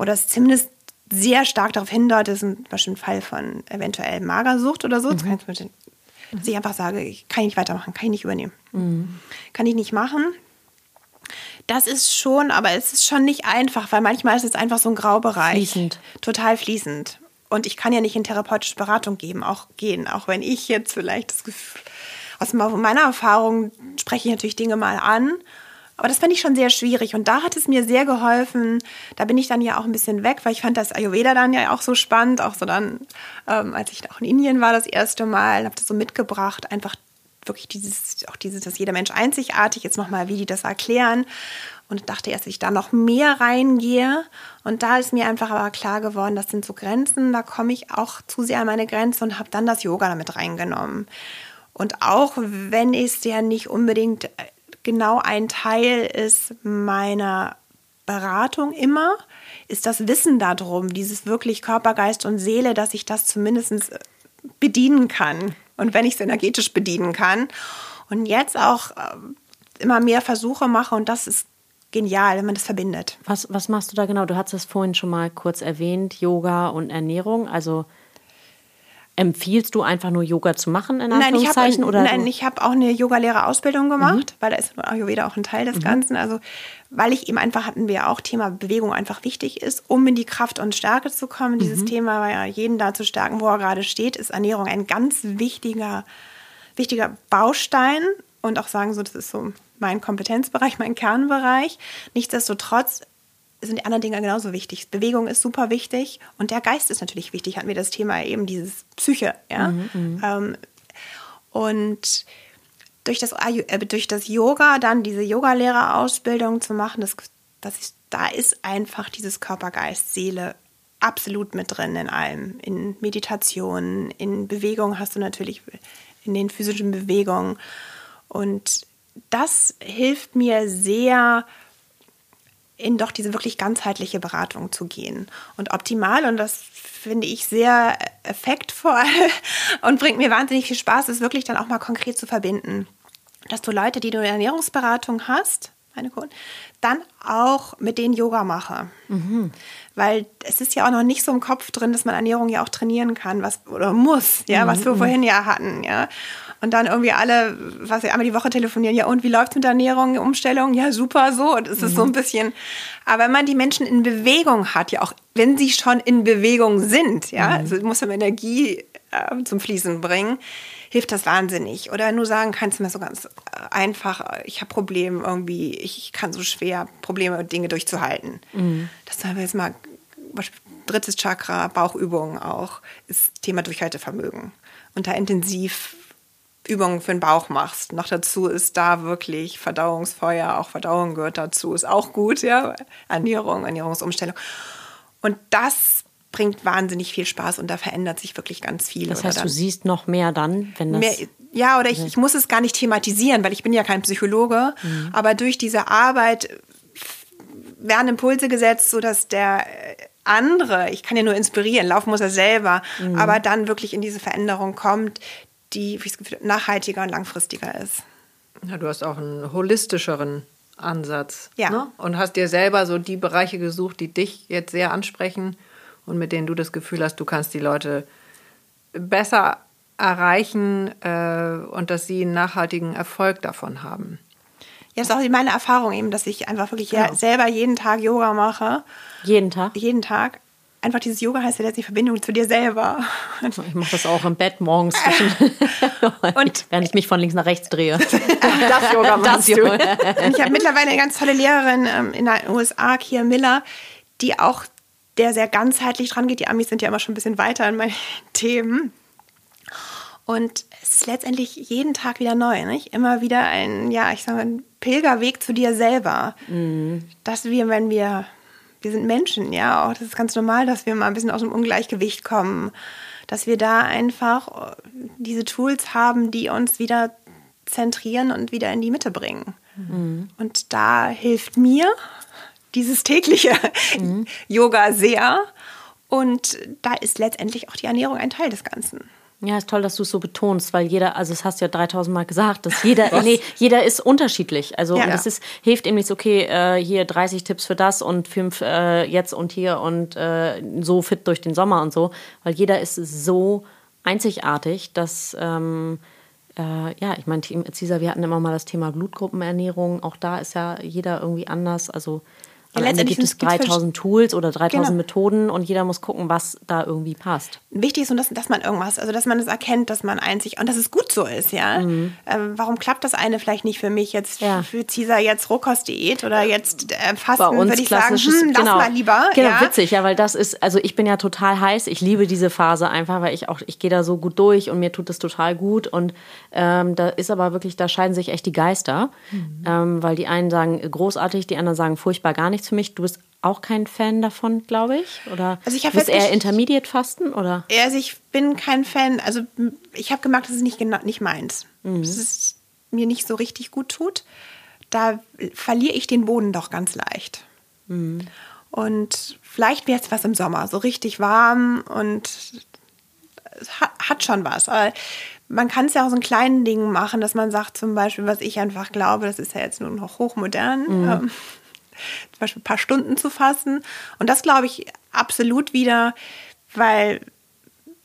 oder es zumindest sehr stark darauf hindeutet, das ist ein bestimmter Fall von eventuell Magersucht oder so. Mhm. Das kann ich, dass ich einfach sage, ich kann nicht weitermachen, kann ich nicht übernehmen. Mhm. Kann ich nicht machen. Das ist schon, aber es ist schon nicht einfach, weil manchmal ist es einfach so ein Graubereich. Fließend. Total fließend. Und ich kann ja nicht in therapeutische Beratung geben, auch gehen, auch wenn ich jetzt vielleicht das Gefühl, aus meiner Erfahrung spreche ich natürlich Dinge mal an. Aber das fand ich schon sehr schwierig. Und da hat es mir sehr geholfen. Da bin ich dann ja auch ein bisschen weg, weil ich fand das Ayurveda dann ja auch so spannend. Auch so dann, ähm, als ich auch in Indien war das erste Mal, habe das so mitgebracht, einfach wirklich dieses, auch dieses, dass jeder Mensch einzigartig ist, nochmal, wie die das erklären. Und dachte erst, dass ich da noch mehr reingehe. Und da ist mir einfach aber klar geworden, das sind so Grenzen, da komme ich auch zu sehr an meine Grenze und habe dann das Yoga damit reingenommen. Und auch wenn es ja nicht unbedingt genau ein Teil ist meiner Beratung immer, ist das Wissen darum, dieses wirklich Körper, Geist und Seele, dass ich das zumindest bedienen kann und wenn ich es energetisch bedienen kann. Und jetzt auch äh, immer mehr Versuche mache und das ist genial, wenn man das verbindet. Was, was machst du da genau? Du hast es vorhin schon mal kurz erwähnt, Yoga und Ernährung. Also empfiehlst du einfach nur Yoga zu machen in Anführungszeichen? Nein, ich habe, nein, ich habe auch eine Yogalehrerausbildung gemacht, mhm. weil da ist Ayurveda auch ein Teil des mhm. Ganzen. Also weil ich eben einfach, hatten wir auch, Thema Bewegung einfach wichtig ist, um in die Kraft und Stärke zu kommen. Mhm. Dieses Thema, war ja jeden da zu stärken, wo er gerade steht, ist Ernährung ein ganz wichtiger, wichtiger Baustein. Und auch sagen so, das ist so mein Kompetenzbereich, mein Kernbereich. Nichtsdestotrotz sind die anderen Dinge genauso wichtig. Bewegung ist super wichtig und der Geist ist natürlich wichtig. Hatten wir das Thema eben dieses Psyche, ja. Mhm, mhm. ähm, und durch das, äh, durch das Yoga dann diese Yogalehrerausbildung zu machen, das, das ist da ist einfach dieses Körper, Geist, Seele absolut mit drin in allem. In Meditation, in Bewegung hast du natürlich in den physischen Bewegungen. Und das hilft mir sehr, in doch diese wirklich ganzheitliche Beratung zu gehen. Und optimal, und das finde ich sehr effektvoll und bringt mir wahnsinnig viel Spaß, ist wirklich dann auch mal konkret zu verbinden. Dass du Leute, die du in Ernährungsberatung hast, meine Kunden, dann auch mit denen Yoga mache. Mhm. Weil es ist ja auch noch nicht so im Kopf drin, dass man Ernährung ja auch trainieren kann, was oder muss, ja, mhm. was wir mhm. vorhin ja hatten, ja. Und dann irgendwie alle, was wir einmal die Woche telefonieren, ja, und wie läuft es mit der Ernährung, Umstellung? Ja, super, so. Und es ist mhm. so ein bisschen, aber wenn man die Menschen in Bewegung hat, ja auch, wenn sie schon in Bewegung sind, ja, mhm. also muss man Energie äh, zum Fließen bringen, hilft das wahnsinnig. Oder nur sagen kannst du mir so ganz äh, einfach, ich habe Probleme irgendwie, ich kann so schwer Probleme, Dinge durchzuhalten. Mhm. Das haben wir jetzt mal, drittes Chakra, Bauchübungen auch, ist Thema Durchhaltevermögen. Und da intensiv Übungen für den Bauch machst. Noch dazu ist da wirklich Verdauungsfeuer, auch Verdauung gehört dazu, ist auch gut, ja. Ernährung, Ernährungsumstellung. Und das bringt wahnsinnig viel Spaß und da verändert sich wirklich ganz viel. Das heißt, du siehst noch mehr dann, wenn das. Mehr, ja, oder ich, ich muss es gar nicht thematisieren, weil ich bin ja kein Psychologe, mhm. aber durch diese Arbeit werden Impulse gesetzt, sodass der andere, ich kann ja nur inspirieren, laufen muss er selber, mhm. aber dann wirklich in diese Veränderung kommt, die wie Gefühl, nachhaltiger und langfristiger ist. Ja, du hast auch einen holistischeren Ansatz. Ja. Ne? Und hast dir selber so die Bereiche gesucht, die dich jetzt sehr ansprechen und mit denen du das Gefühl hast, du kannst die Leute besser erreichen äh, und dass sie einen nachhaltigen Erfolg davon haben. Ja, das ist auch meine Erfahrung eben, dass ich einfach wirklich genau. ja, selber jeden Tag Yoga mache. Jeden Tag? Jeden Tag einfach dieses Yoga heißt ja letztlich Verbindung zu dir selber. Ich mache das auch im Bett morgens, und während ich mich von links nach rechts drehe. das Yoga machst das du. Und ich habe mittlerweile eine ganz tolle Lehrerin ähm, in den USA, Kia Miller, die auch der sehr ganzheitlich dran geht. Die Amis sind ja immer schon ein bisschen weiter in meinen Themen. Und es ist letztendlich jeden Tag wieder neu, nicht? Immer wieder ein, ja, ich sage mal, ein Pilgerweg zu dir selber. Mhm. Dass wir, wenn wir wir sind Menschen, ja, auch das ist ganz normal, dass wir mal ein bisschen aus dem Ungleichgewicht kommen, dass wir da einfach äh, diese Tools haben, die uns wieder zentrieren und wieder in die Mitte bringen. Mhm. Und da hilft mir dieses tägliche mhm. Yoga sehr. Und da ist letztendlich auch die Ernährung ein Teil des Ganzen. Ja, ist toll, dass du es so betonst, weil jeder, also es hast du ja 3000 Mal gesagt, dass jeder, nee, jeder ist unterschiedlich. Also ja. das ist, hilft eben nicht so, okay, äh, hier 30 Tipps für das und fünf äh, jetzt und hier und äh, so fit durch den Sommer und so, weil jeder ist so einzigartig, dass, ähm, äh, ja, ich meine, Cesar, wir hatten immer mal das Thema Blutgruppenernährung, auch da ist ja jeder irgendwie anders, also ja, letztendlich gibt es 3000 Tools oder 3000 genau. Methoden und jeder muss gucken, was da irgendwie passt. Wichtig ist, dass, dass man irgendwas, also dass man es das erkennt, dass man einzig und dass es gut so ist, ja. Mhm. Ähm, warum klappt das eine vielleicht nicht für mich jetzt, ja. für Caesar jetzt Rohkostdiät oder jetzt äh, Fasten, würde ich sagen, hm, lass genau, mal lieber. Genau, ja. witzig, ja, weil das ist, also ich bin ja total heiß, ich liebe diese Phase einfach, weil ich auch, ich gehe da so gut durch und mir tut das total gut und ähm, da ist aber wirklich, da scheiden sich echt die Geister, mhm. ähm, weil die einen sagen großartig, die anderen sagen furchtbar gar nichts für mich. Du bist auch kein Fan davon, glaube ich? Oder also ich bist eher Intermediate Fasten oder? Also ich bin kein Fan. Also ich habe gemerkt, das ist nicht genau nicht meins. Mhm. Dass es mir nicht so richtig gut tut. Da verliere ich den Boden doch ganz leicht. Mhm. Und vielleicht wäre es was im Sommer, so richtig warm und hat, hat schon was. Aber man kann es ja auch so in kleinen Dingen machen, dass man sagt zum Beispiel, was ich einfach glaube, das ist ja jetzt nur noch hochmodern. Mhm. Ähm, zum Beispiel ein paar Stunden zu fassen. Und das glaube ich absolut wieder, weil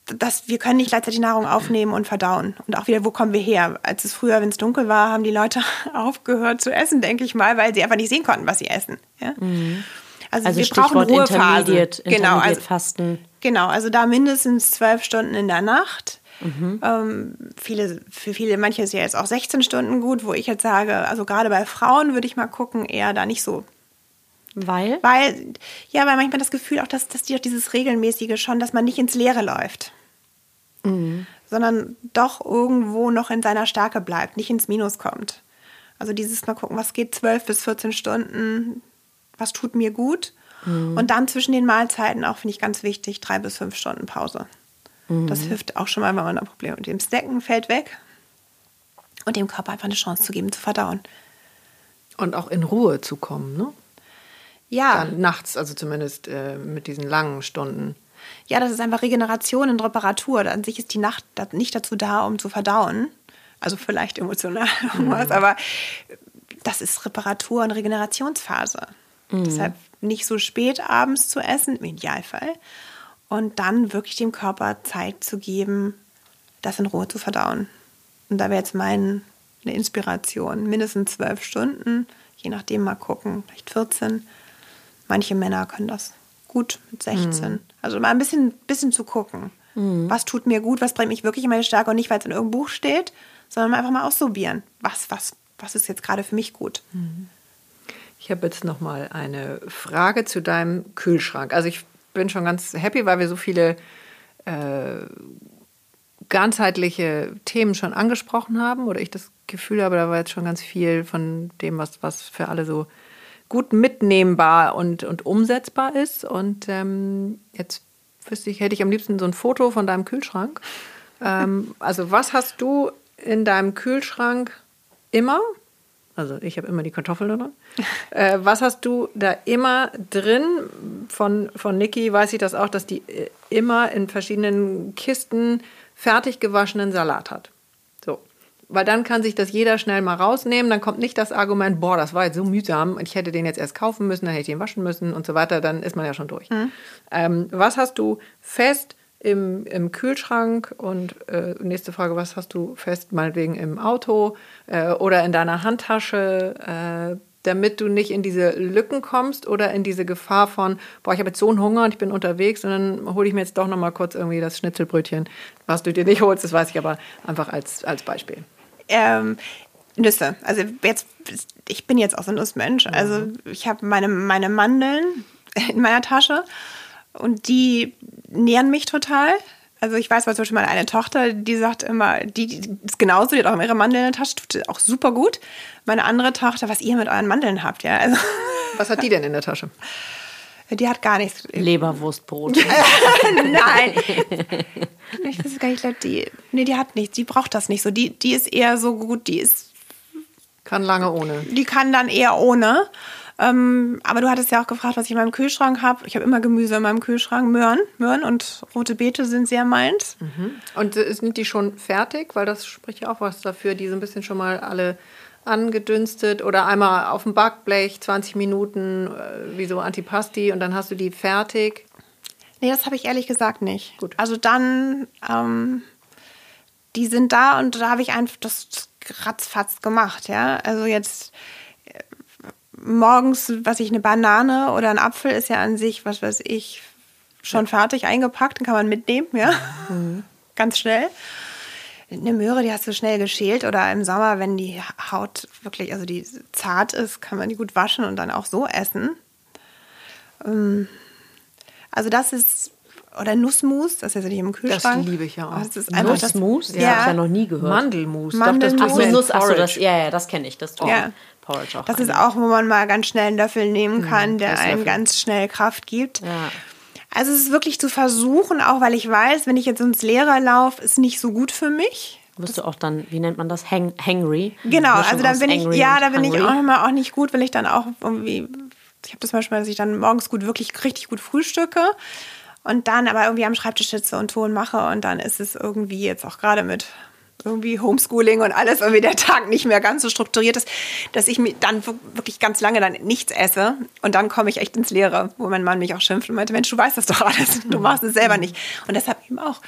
das, wir können nicht gleichzeitig Nahrung aufnehmen und verdauen. Und auch wieder, wo kommen wir her? Als es früher, wenn es dunkel war, haben die Leute aufgehört zu essen, denke ich mal, weil sie einfach nicht sehen konnten, was sie essen. Ja? Mhm. Also, also, wir Stichwort brauchen Ruhephasen. Intermediate, genau, also, Fasten. Genau, also da mindestens zwölf Stunden in der Nacht. Mhm. Ähm, viele, für viele, manche ist ja jetzt auch 16 Stunden gut, wo ich jetzt sage, also gerade bei Frauen würde ich mal gucken, eher da nicht so weil? Weil, ja, weil manchmal das Gefühl auch, dass, dass die auch dieses Regelmäßige schon, dass man nicht ins Leere läuft. Mhm. Sondern doch irgendwo noch in seiner Stärke bleibt, nicht ins Minus kommt. Also dieses Mal gucken, was geht 12 bis 14 Stunden, was tut mir gut. Und dann zwischen den Mahlzeiten auch, finde ich ganz wichtig, drei bis fünf Stunden Pause. Das hilft auch schon mal, wenn man ein Problem mit dem Snacken fällt weg. Und dem Körper einfach eine Chance zu geben, zu verdauen. Und auch in Ruhe zu kommen, ne? Ja, Dann nachts, also zumindest äh, mit diesen langen Stunden. ja, das ist einfach Regeneration und Reparatur. An sich ist die Nacht nicht dazu da, um zu verdauen. Also vielleicht emotional was, aber das ist Reparatur und Regenerationsphase. Deshalb nicht so spät abends zu essen, im Idealfall. Und dann wirklich dem Körper Zeit zu geben, das in Ruhe zu verdauen. Und da wäre jetzt meine Inspiration. Mindestens zwölf Stunden, je nachdem mal gucken, vielleicht 14. Manche Männer können das gut mit 16. Also mal ein bisschen, bisschen zu gucken. Was tut mir gut, was bringt mich wirklich in meine Stärke und nicht, weil es in irgendeinem Buch steht, sondern einfach mal ausprobieren. Was, was, was ist jetzt gerade für mich gut? Ich habe jetzt noch mal eine Frage zu deinem Kühlschrank. Also ich bin schon ganz happy, weil wir so viele äh, ganzheitliche Themen schon angesprochen haben oder ich das Gefühl habe, da war jetzt schon ganz viel von dem, was, was für alle so gut mitnehmbar und, und umsetzbar ist. Und ähm, jetzt wüsste ich, hätte ich am liebsten so ein Foto von deinem Kühlschrank. Ähm, also was hast du in deinem Kühlschrank immer? Also ich habe immer die Kartoffeln drin. äh, was hast du da immer drin? Von, von Niki weiß ich das auch, dass die äh, immer in verschiedenen Kisten fertig gewaschenen Salat hat. Weil dann kann sich das jeder schnell mal rausnehmen. Dann kommt nicht das Argument, boah, das war jetzt so mühsam und ich hätte den jetzt erst kaufen müssen, dann hätte ich den waschen müssen und so weiter. Dann ist man ja schon durch. Ähm, was hast du fest im, im Kühlschrank? Und äh, nächste Frage, was hast du fest meinetwegen im Auto äh, oder in deiner Handtasche? Äh, damit du nicht in diese Lücken kommst oder in diese Gefahr von, boah, ich habe jetzt so einen Hunger und ich bin unterwegs und dann hole ich mir jetzt doch noch mal kurz irgendwie das Schnitzelbrötchen, was du dir nicht holst, das weiß ich aber einfach als, als Beispiel. Ähm, Nüsse. Also jetzt, ich bin jetzt auch so ein Nussmensch. Also ich habe meine, meine Mandeln in meiner Tasche und die nähren mich total. Also ich weiß, weil zum Beispiel meine eine Tochter, die sagt immer, die, die ist genauso, die hat auch ihre Mandeln in der Tasche, tut auch super gut. Meine andere Tochter, was ihr mit euren Mandeln habt, ja. Also Was hat die denn in der Tasche? Die hat gar nichts. Leberwurstbrot. Nein. ich weiß gar nicht, ich glaube, die, nee, die hat nichts. Die braucht das nicht so. Die, die ist eher so gut, die ist Kann lange ohne. die kann dann eher ohne. Ähm, aber du hattest ja auch gefragt, was ich in meinem Kühlschrank habe. Ich habe immer Gemüse in meinem Kühlschrank. Möhren, Möhren und rote Beete sind sehr meins. Und äh, sind die schon fertig? Weil das spricht ja auch was dafür, die so ein bisschen schon mal alle angedünstet oder einmal auf dem Backblech 20 Minuten äh, wie so Antipasti und dann hast du die fertig. Nee, das habe ich ehrlich gesagt nicht. Gut. Also dann, ähm, die sind da und da habe ich einfach das ratzfatz gemacht, ja. Also jetzt äh, morgens, was ich eine Banane oder ein Apfel ist ja an sich, was weiß ich, schon fertig eingepackt, den kann man mitnehmen, ja. Ganz schnell. Eine Möhre, die hast du schnell geschält oder im Sommer, wenn die Haut wirklich, also die zart ist, kann man die gut waschen und dann auch so essen. Ähm, Also das ist, oder Nussmus, das ist ja nicht im Kühlschrank. liebe ich ja auch. Das ist einfach das, Nussmus? Das Ja. habe ich ja noch nie gehört. Mandelmus. Mandelmus. Doch, das Nuss, man ach in so, das, ja, ja, das kenne ich. Das tut Ja. Porridge auch Das ist auch, wo man mal ganz schnell einen Löffel nehmen kann, der Esslöffel. einem ganz schnell Kraft gibt. Ja. Also es ist wirklich zu versuchen, auch weil ich weiß, wenn ich jetzt ins Leere laufe, ist nicht so gut für mich. Wirst du auch dann, wie nennt man das? Hang, hangry? Genau, also dann aus bin ich, ja, da bin ich auch immer auch nicht gut, weil ich dann auch irgendwie, ich habe das manchmal, dass ich dann morgens gut, wirklich richtig gut frühstücke und dann aber irgendwie am Schreibtisch sitze und Ton mache und dann ist es irgendwie jetzt auch gerade mit irgendwie Homeschooling und alles irgendwie der Tag nicht mehr ganz so strukturiert ist, dass ich mir dann wirklich ganz lange dann nichts esse und dann komme ich echt ins Leere, wo mein Mann mich auch schimpft und meinte, Mensch, du weißt das doch alles, du machst es selber nicht. Und deshalb eben auch,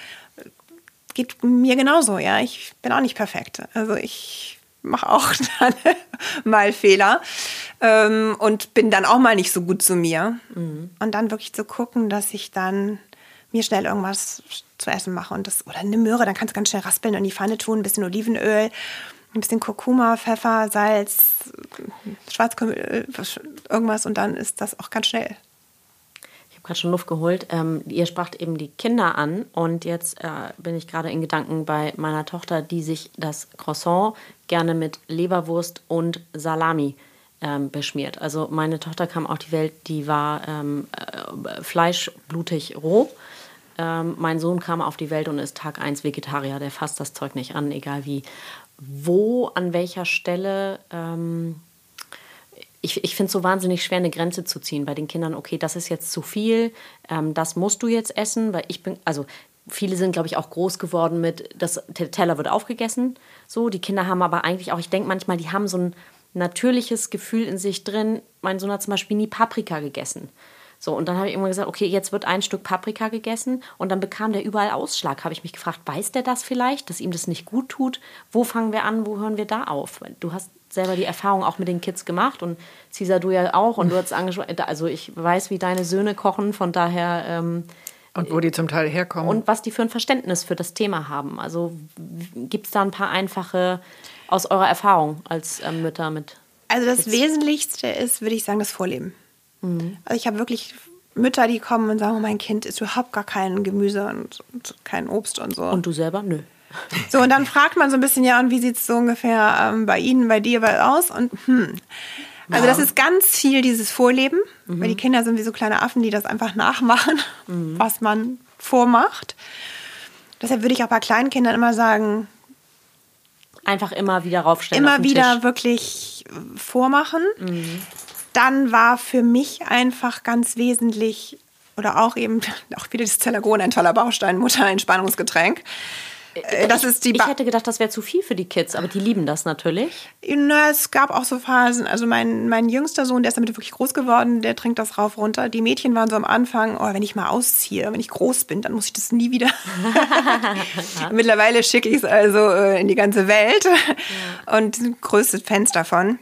geht mir genauso, ja, ich bin auch nicht perfekt. Also ich mache auch dann mal Fehler ähm, und bin dann auch mal nicht so gut zu mir. Und dann wirklich zu gucken, dass ich dann mir schnell irgendwas zu essen mache und das oder eine Möhre, dann kannst du ganz schnell raspeln und in die Pfanne tun, ein bisschen Olivenöl, ein bisschen Kurkuma, Pfeffer, Salz, Schwarzkümmelöl, was- irgendwas und dann ist das auch ganz schnell. Ich habe gerade schon Luft geholt. Ähm, ihr spracht eben die Kinder an und jetzt äh, bin ich gerade in Gedanken bei meiner Tochter, die sich das Croissant gerne mit Leberwurst und Salami ähm, beschmiert. Also meine Tochter kam auf die Welt, die war ähm, äh, fleischblutig roh. Ähm, mein Sohn kam auf die Welt und ist Tag 1 Vegetarier. Der fasst das Zeug nicht an, egal wie. Wo, an welcher Stelle ähm, ich, ich finde es so wahnsinnig schwer, eine Grenze zu ziehen bei den Kindern. Okay, das ist jetzt zu viel, ähm, das musst du jetzt essen, weil ich bin, also viele sind, glaube ich, auch groß geworden mit, das der Teller wird aufgegessen. So, die Kinder haben aber eigentlich auch, ich denke manchmal, die haben so ein natürliches Gefühl in sich drin. Mein Sohn hat zum Beispiel nie Paprika gegessen. So, und dann habe ich irgendwann gesagt, okay, jetzt wird ein Stück Paprika gegessen und dann bekam der überall Ausschlag. Habe ich mich gefragt, weiß der das vielleicht, dass ihm das nicht gut tut? Wo fangen wir an, wo hören wir da auf? Du hast selber die Erfahrung auch mit den Kids gemacht und Cesar, du ja auch und du hast angesprochen, also ich weiß, wie deine Söhne kochen, von daher. Ähm, und wo die zum Teil herkommen. Und was die für ein Verständnis für das Thema haben. Also gibt es da ein paar einfache aus eurer Erfahrung als ähm, Mütter mit? Also das Kids? Wesentlichste ist, würde ich sagen, das Vorleben. Mhm. Also ich habe wirklich Mütter, die kommen und sagen, oh, mein Kind isst überhaupt gar kein Gemüse und, und kein Obst und so. Und du selber? Nö. So, und dann fragt man so ein bisschen, ja, und wie sieht es so ungefähr ähm, bei Ihnen, bei dir aus? Und hm. Also das ist ganz viel dieses Vorleben, mhm. weil die Kinder sind wie so kleine Affen, die das einfach nachmachen, mhm. was man vormacht. Deshalb würde ich auch bei kleinen Kindern immer sagen, einfach immer wieder raufstellen. Immer wieder Tisch. wirklich vormachen. Mhm. Dann war für mich einfach ganz wesentlich oder auch eben auch wieder das Zellagon, ein toller Baustein, Mutter, Entspannungsgetränk. Äh, das ich, ist die ich hätte gedacht, das wäre zu viel für die Kids, aber die lieben das natürlich. Na, es gab auch so Phasen. Also mein, mein jüngster Sohn, der ist damit wirklich groß geworden, der trinkt das rauf runter. Die Mädchen waren so am Anfang, oh, wenn ich mal ausziehe, wenn ich groß bin, dann muss ich das nie wieder. Mittlerweile schicke ich es also äh, in die ganze Welt ja. und sind größte Fans davon.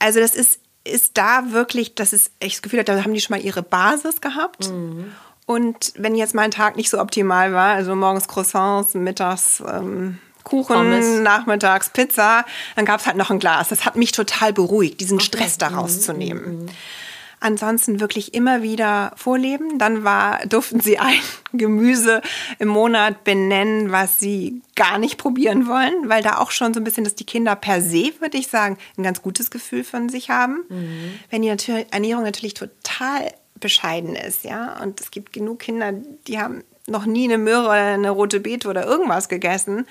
Also das ist, ist da wirklich, das ist echt das Gefühl, da haben die schon mal ihre Basis gehabt. Mhm. Und wenn jetzt mein Tag nicht so optimal war, also morgens Croissants, mittags ähm, Kuchen, Pommes. nachmittags Pizza, dann gab es halt noch ein Glas. Das hat mich total beruhigt, diesen okay. Stress daraus mhm. zu nehmen. Mhm. Ansonsten wirklich immer wieder vorleben. Dann war, durften sie ein Gemüse im Monat benennen, was sie gar nicht probieren wollen, weil da auch schon so ein bisschen, dass die Kinder per se, würde ich sagen, ein ganz gutes Gefühl von sich haben. Mhm. Wenn die Ernährung natürlich total bescheiden ist, ja. Und es gibt genug Kinder, die haben noch nie eine Möhre oder eine rote Beete oder irgendwas gegessen.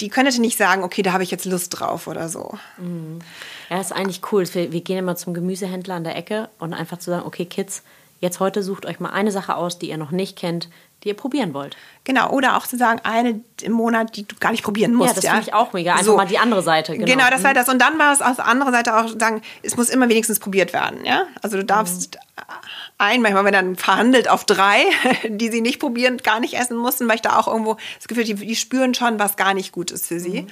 Die können nicht sagen, okay, da habe ich jetzt Lust drauf oder so. Mhm. Ja, ist eigentlich cool. Wir, wir gehen immer zum Gemüsehändler an der Ecke und einfach zu sagen, okay, Kids, jetzt heute sucht euch mal eine Sache aus, die ihr noch nicht kennt, die ihr probieren wollt. Genau, oder auch zu sagen, eine im Monat, die du gar nicht probieren musst. Ja, das ja? finde ich auch mega. Einfach so. mal die andere Seite. Genau, genau das war das. Und dann war es aus der anderen Seite auch sagen, es muss immer wenigstens probiert werden. Ja? Also du darfst mhm. Ein, manchmal wenn dann verhandelt auf drei, die sie nicht probieren, gar nicht essen mussten, weil ich da auch irgendwo das Gefühl, die, die spüren schon, was gar nicht gut ist für sie. Mhm.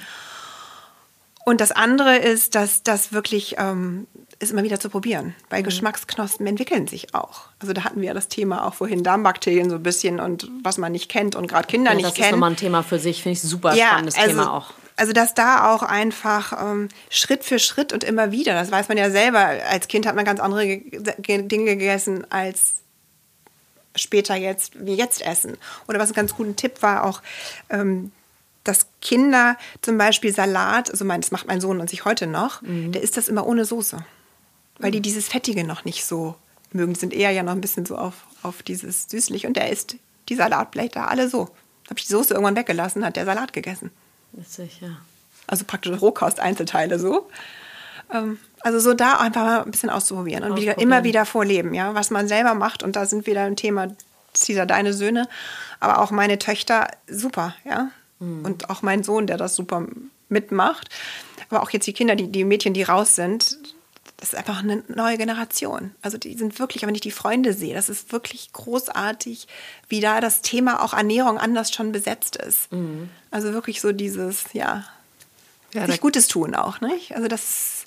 Und das andere ist, dass das wirklich ähm, ist immer wieder zu probieren, weil mhm. Geschmacksknospen entwickeln sich auch. Also da hatten wir ja das Thema auch vorhin Darmbakterien so ein bisschen und was man nicht kennt und gerade Kinder ja, nicht kennen. Das ist nochmal ein Thema für sich, finde ich super ja, spannendes also, Thema auch. Also dass da auch einfach ähm, Schritt für Schritt und immer wieder, das weiß man ja selber, als Kind hat man ganz andere Dinge gegessen als später jetzt, wie jetzt essen. Oder was ein ganz guter Tipp war auch, ähm, dass Kinder zum Beispiel Salat, also mein, das macht mein Sohn und sich heute noch, mhm. der isst das immer ohne Soße weil die dieses Fettige noch nicht so mögen. Die sind eher ja noch ein bisschen so auf, auf dieses süßlich. Und der isst die Salatblätter alle so. Habe ich die Soße irgendwann weggelassen, hat der Salat gegessen. Witzig, ja. Also praktisch Rohkost-Einzelteile so. Ähm, also so da einfach mal ein bisschen auszuprobieren und wieder, immer wieder vorleben, ja, was man selber macht. Und da sind wieder ein Thema, Cesar, deine Söhne, aber auch meine Töchter, super, ja. Mhm. Und auch mein Sohn, der das super mitmacht. Aber auch jetzt die Kinder, die, die Mädchen, die raus sind, das ist einfach eine neue Generation. Also die sind wirklich, wenn ich die Freunde sehe, das ist wirklich großartig, wie da das Thema auch Ernährung anders schon besetzt ist. Mhm. Also wirklich so dieses, ja, ja sich Gutes tun auch, nicht? Also das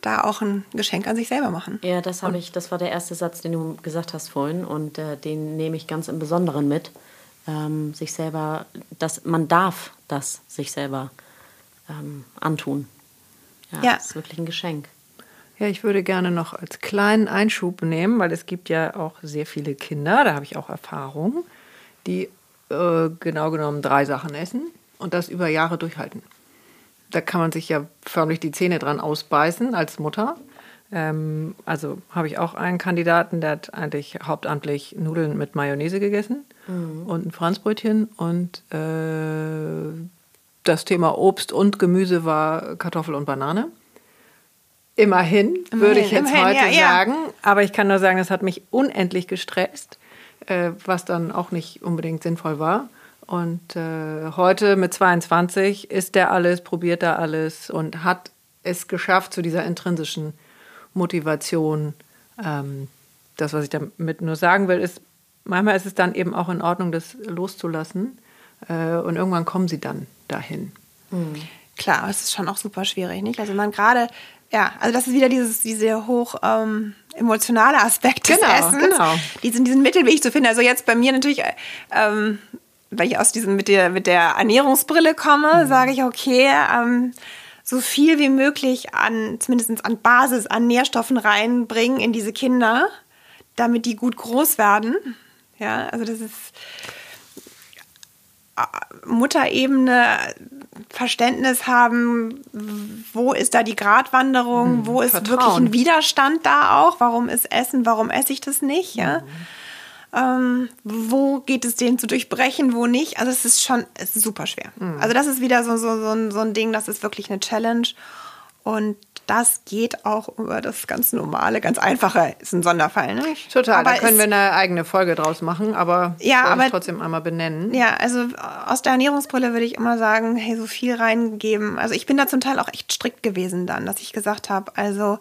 da auch ein Geschenk an sich selber machen. Ja, das habe ich, das war der erste Satz, den du gesagt hast vorhin und äh, den nehme ich ganz im Besonderen mit. Ähm, sich selber, das, man darf das sich selber ähm, antun. Ja, ja. Das ist wirklich ein Geschenk. Ja, ich würde gerne noch als kleinen Einschub nehmen, weil es gibt ja auch sehr viele Kinder, da habe ich auch Erfahrung, die äh, genau genommen drei Sachen essen und das über Jahre durchhalten. da kann man sich ja förmlich die Zähne dran ausbeißen als Mutter. Ähm, also habe ich auch einen Kandidaten, der hat eigentlich hauptamtlich Nudeln mit Mayonnaise gegessen mhm. und ein Franzbrötchen. Und äh, das Thema Obst und Gemüse war Kartoffel und Banane. Immerhin, immerhin würde ich jetzt immerhin, heute ja, sagen. Ja. Aber ich kann nur sagen, das hat mich unendlich gestresst, äh, was dann auch nicht unbedingt sinnvoll war. Und äh, heute mit 22 ist der alles, probiert er alles und hat es geschafft zu dieser intrinsischen Motivation. Ähm, das, was ich damit nur sagen will, ist, manchmal ist es dann eben auch in Ordnung, das loszulassen. Äh, und irgendwann kommen sie dann dahin. Mhm. Klar, es ist schon auch super schwierig, nicht? Also man gerade, ja, also das ist wieder dieses, diese hoch ähm, emotionale Aspekt des genau, Essens, genau. diesen, diesen Mittelweg zu finden. Also jetzt bei mir natürlich, ähm, weil ich aus diesem mit der mit der Ernährungsbrille komme, mhm. sage ich okay. Ähm, so viel wie möglich an, zumindest an Basis, an Nährstoffen reinbringen in diese Kinder, damit die gut groß werden. Ja, also das ist Mutterebene Verständnis haben, wo ist da die Gratwanderung, hm, wo ist Vertrauen. wirklich ein Widerstand da auch, warum ist Essen, warum esse ich das nicht, ja. Mhm. Ähm, wo geht es denen zu durchbrechen, wo nicht? Also es ist schon es ist super schwer. Mhm. Also das ist wieder so, so, so, ein, so ein Ding, das ist wirklich eine Challenge. Und das geht auch über das ganz normale, ganz einfache, ist ein Sonderfall. Ne? Total, aber da können wir eine eigene Folge draus machen, aber ja, aber trotzdem einmal benennen. Ja, also aus der Ernährungsbrille würde ich immer sagen, hey, so viel reingeben. Also ich bin da zum Teil auch echt strikt gewesen dann, dass ich gesagt habe, also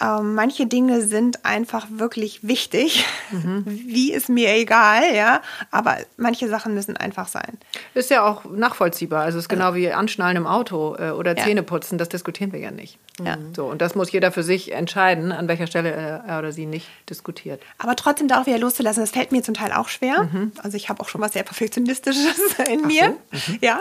ähm, manche Dinge sind einfach wirklich wichtig. Mhm. Wie ist mir egal, ja. Aber manche Sachen müssen einfach sein. Ist ja auch nachvollziehbar. Also es ist genau wie Anschnallen im Auto äh, oder ja. putzen. Das diskutieren wir ja nicht. Ja. So, und das muss jeder für sich entscheiden, an welcher Stelle er oder sie nicht diskutiert. Aber trotzdem da auch wieder loszulassen, das fällt mir zum Teil auch schwer. Mhm. Also ich habe auch schon was sehr Perfektionistisches in Ach mir. So. Mhm. Ja.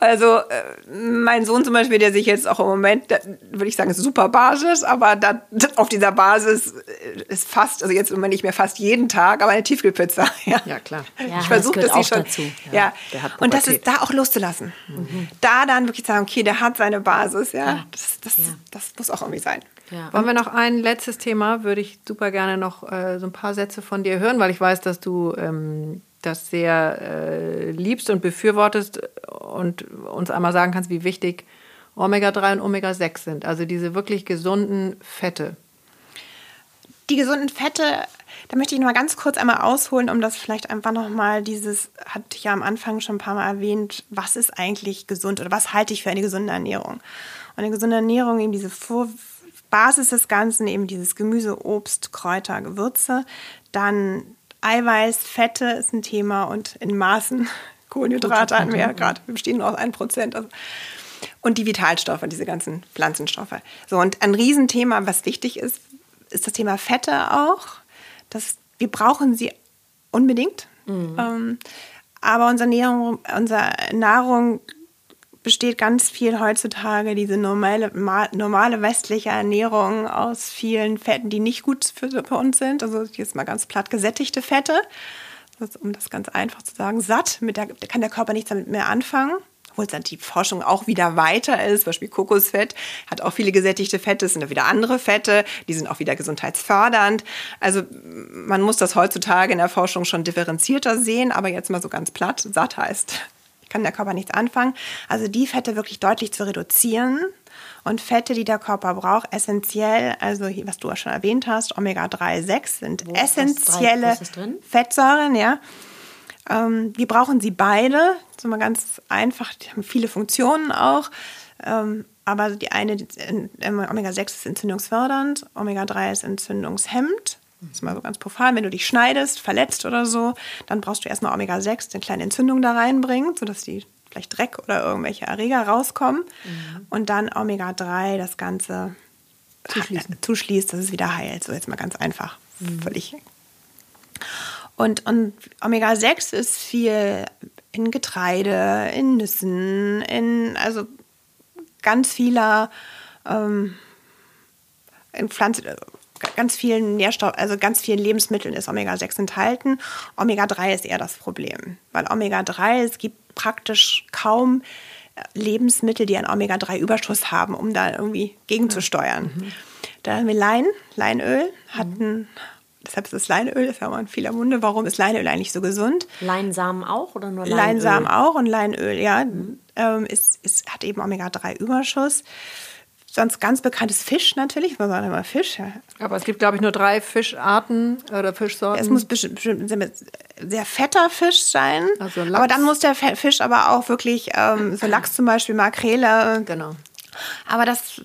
Also äh, mein Sohn zum Beispiel, der sich jetzt auch im Moment, würde ich sagen, ist super Basis, aber da, auf dieser Basis äh, ist fast, also jetzt immer nicht mehr fast jeden Tag, aber eine Tiefkühlpizza. Ja, ja klar. Ja, ich versuche das, das schon. Dazu. Ja, ja. und das ist da auch loszulassen. Mhm. Da dann wirklich sagen, okay, der hat seine Basis. Ja, das, das, das muss auch irgendwie sein. Ja. Wollen wir noch ein letztes Thema? Würde ich super gerne noch äh, so ein paar Sätze von dir hören, weil ich weiß, dass du ähm, das sehr äh, liebst und befürwortest und uns einmal sagen kannst, wie wichtig Omega-3 und Omega-6 sind. Also diese wirklich gesunden Fette. Die gesunden Fette, da möchte ich noch mal ganz kurz einmal ausholen, um das vielleicht einfach noch mal dieses, hatte ich ja am Anfang schon ein paar Mal erwähnt, was ist eigentlich gesund oder was halte ich für eine gesunde Ernährung? Und eine gesunde Ernährung, eben diese Vor Basis des Ganzen, eben dieses Gemüse, Obst, Kräuter, Gewürze, dann Eiweiß, Fette ist ein Thema und in Maßen Kohlenhydrate hatten wir ja gerade, wir bestehen nur aus 1%. Also. Und die Vitalstoffe, diese ganzen Pflanzenstoffe. So, und ein Riesenthema, was wichtig ist, ist das Thema Fette auch. Das, wir brauchen sie unbedingt. Mhm. Ähm, aber unsere Nahrung, unsere Nahrung besteht ganz viel heutzutage diese normale, normale westliche Ernährung aus vielen Fetten, die nicht gut für, für uns sind. Also jetzt mal ganz platt gesättigte Fette. Das, um das ganz einfach zu sagen, satt, mit der kann der Körper nichts damit mehr anfangen. Obwohl dann die Forschung auch wieder weiter ist, zum Beispiel Kokosfett hat auch viele gesättigte Fette, es sind wieder andere Fette, die sind auch wieder gesundheitsfördernd. Also man muss das heutzutage in der Forschung schon differenzierter sehen, aber jetzt mal so ganz platt, satt heißt kann der Körper nichts anfangen. Also die Fette wirklich deutlich zu reduzieren und Fette, die der Körper braucht, essentiell, also hier, was du auch schon erwähnt hast, Omega-3, 6 sind Wo essentielle Fettsäuren, ja. Ähm, wir brauchen sie beide, so mal ganz einfach, die haben viele Funktionen auch. Ähm, aber die eine, Omega-6 ist entzündungsfördernd, Omega-3 ist entzündungshemmend. Das ist mal so ganz profan. Wenn du dich schneidest, verletzt oder so, dann brauchst du erstmal Omega-6, eine kleine Entzündung da reinbringt, sodass die vielleicht Dreck oder irgendwelche Erreger rauskommen. Mhm. Und dann Omega-3 das Ganze zuschließen. zuschließt, dass es wieder heilt. So jetzt mal ganz einfach. Mhm. Völlig. Und, und Omega-6 ist viel in Getreide, in Nüssen, in also ganz vieler ähm, in Pflanzen ganz vielen Nährstoffen, also ganz vielen Lebensmitteln ist Omega-6 enthalten. Omega-3 ist eher das Problem, weil Omega-3, es gibt praktisch kaum Lebensmittel, die einen Omega-3-Überschuss haben, um da irgendwie gegenzusteuern. Mhm. Da haben wir Lein, Leinöl, hatten, deshalb ist das Leinöl, das ist ja immer in vieler Munde. Warum ist Leinöl eigentlich so gesund? Leinsamen auch oder nur Leinöl? Leinsamen auch und Leinöl, ja, ähm, ist, ist, hat eben Omega-3-Überschuss. Sonst ganz bekanntes Fisch natürlich, man sagt immer Fisch. Ja. Aber es gibt, glaube ich, nur drei Fischarten oder Fischsorten. Es muss bestimmt, sehr- fetter Fisch sein. Also Lachs. aber dann muss der Fisch aber auch wirklich, ähm, so Lachs zum Beispiel, Makrele. Genau. Aber das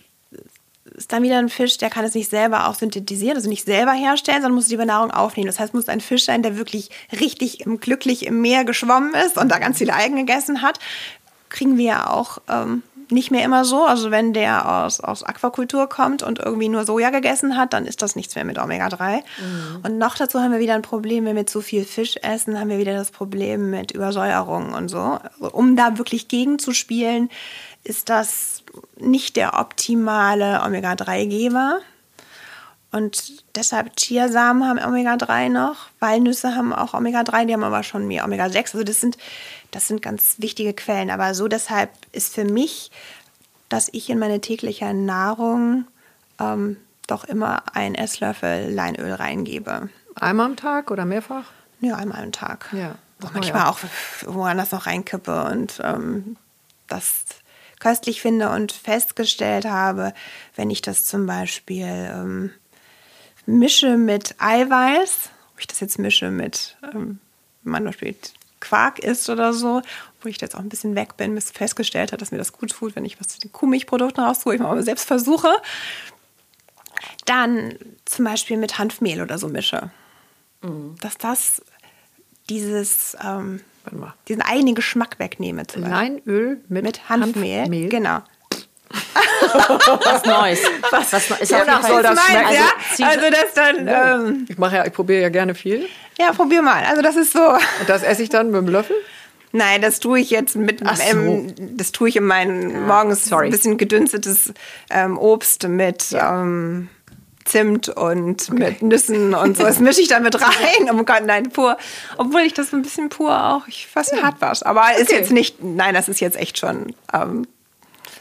ist dann wieder ein Fisch, der kann es nicht selber auch synthetisieren, also nicht selber herstellen, sondern muss die Nahrung aufnehmen. Das heißt, es muss ein Fisch sein, der wirklich richtig glücklich im Meer geschwommen ist und da ganz viele Algen gegessen hat. Kriegen wir ja auch ähm, nicht mehr immer so. Also wenn der aus, aus Aquakultur kommt und irgendwie nur Soja gegessen hat, dann ist das nichts mehr mit Omega-3. Und noch dazu haben wir wieder ein Problem, wenn wir zu viel Fisch essen, haben wir wieder das Problem mit Übersäuerung und so. Also um da wirklich gegenzuspielen, ist das nicht der optimale Omega-3-Geber. Und deshalb Chiasamen haben Omega-3 noch, Walnüsse haben auch Omega-3, die haben aber schon mehr Omega-6. Also das sind, das sind ganz wichtige Quellen. Aber so deshalb ist für mich, dass ich in meine tägliche Nahrung ähm, doch immer einen Esslöffel Leinöl reingebe. Einmal am Tag oder mehrfach? Ja, einmal am Tag. Ja. Auch manchmal auch woanders noch reinkippe und ähm, das köstlich finde und festgestellt habe, wenn ich das zum Beispiel ähm, mische mit Eiweiß, ob ich das jetzt mische mit, ähm, wenn man zum Beispiel Quark isst oder so, wo ich jetzt auch ein bisschen weg bin, bis festgestellt hat, dass mir das gut tut, wenn ich was zu den Kuhmilchprodukten raustue, ich mal selbst versuche, dann zum Beispiel mit Hanfmehl oder so mische. Dass das dieses, ähm, Warte mal. diesen eigenen Geschmack wegnehme. Zum Beispiel. Leinöl mit, Mit Hanfmehl. Genau. Was Neues. Was, was Neues. Ist auf jeden Wonach Fall- soll das Meinst, schmecken? ja? Also das dann, ähm, Ich mache ja, ich probiere ja gerne viel. ja, probier mal. Also das ist so. Und das esse ich dann mit dem Löffel. Nein, das tue ich jetzt mit, so. ähm, das tue ich in meinen morgens sorry. ein bisschen gedünstetes ähm, Obst mit ähm, Zimt und mit Nüssen und so. Das mische ich dann mit rein. Oh Gott, nein, pur. Obwohl ich das ein bisschen pur auch, ich fast hart wasche. Aber ist Okay. jetzt nicht, nein, das ist jetzt echt schon ähm,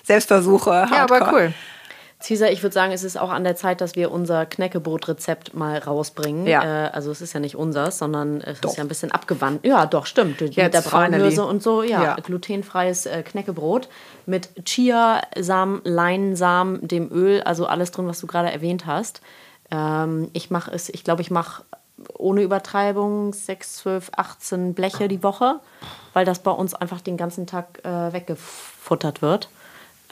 Selbstversuche. Ja, Hardcore. aber cool. Caesar, ich würde sagen, es ist auch an der Zeit, dass wir unser Knäckebrot-Rezept mal rausbringen. Ja. Äh, also es ist ja nicht unseres, sondern es Doch. ist ja ein bisschen abgewandt. Ja, doch, stimmt. Mit Jetzt der Braunhülse finally. und so. Ja, Ja. glutenfreies äh, Knäckebrot mit Chiasamen, Leinsamen, dem Öl, also alles drin, was du gerade erwähnt hast. Ähm, ich mache es, ich glaube, ich mache ohne Übertreibung 6, 12, 18 Bleche die Woche, weil das bei uns einfach den ganzen Tag äh, weggefuttert wird.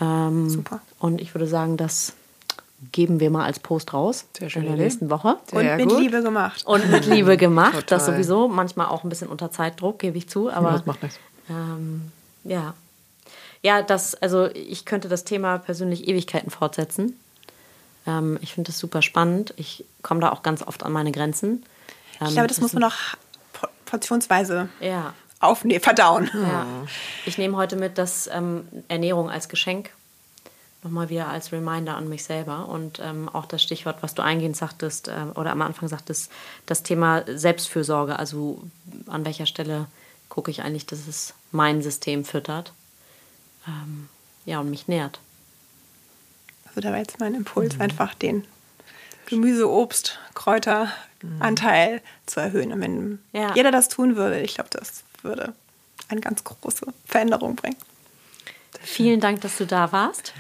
Ähm, Super. Und ich würde sagen, das geben wir mal als Post raus Sehr in schöne der Idee. nächsten Woche. Sehr Und mit gut. Liebe gemacht. Und mit Liebe gemacht, das sowieso. Manchmal auch ein bisschen unter Zeitdruck, gebe ich zu. Aber das macht nichts. Ähm, ja. Ja, das, also ich könnte das Thema persönlich Ewigkeiten fortsetzen. Ähm, ich finde das super spannend. Ich komme da auch ganz oft an meine Grenzen. Ähm, Ich glaube, das muss man noch por- portionsweise Ja, aufnehmen, verdauen. ja. Ich nehme heute mit, dass ähm, Ernährung als Geschenk nochmal wieder als Reminder an mich selber und ähm, auch das Stichwort, was du eingehend sagtest ähm, oder am Anfang sagtest, das Thema Selbstfürsorge. Also an welcher Stelle gucke ich eigentlich, dass es mein System füttert, ähm, ja und mich nährt. Also da war jetzt mein Impuls, einfach den Gemüse, Obst, Kräuteranteil zu erhöhen. Und wenn Ja. jeder das tun würde, ich glaube, das würde eine ganz große Veränderung bringen. Vielen Dank, dass du da warst.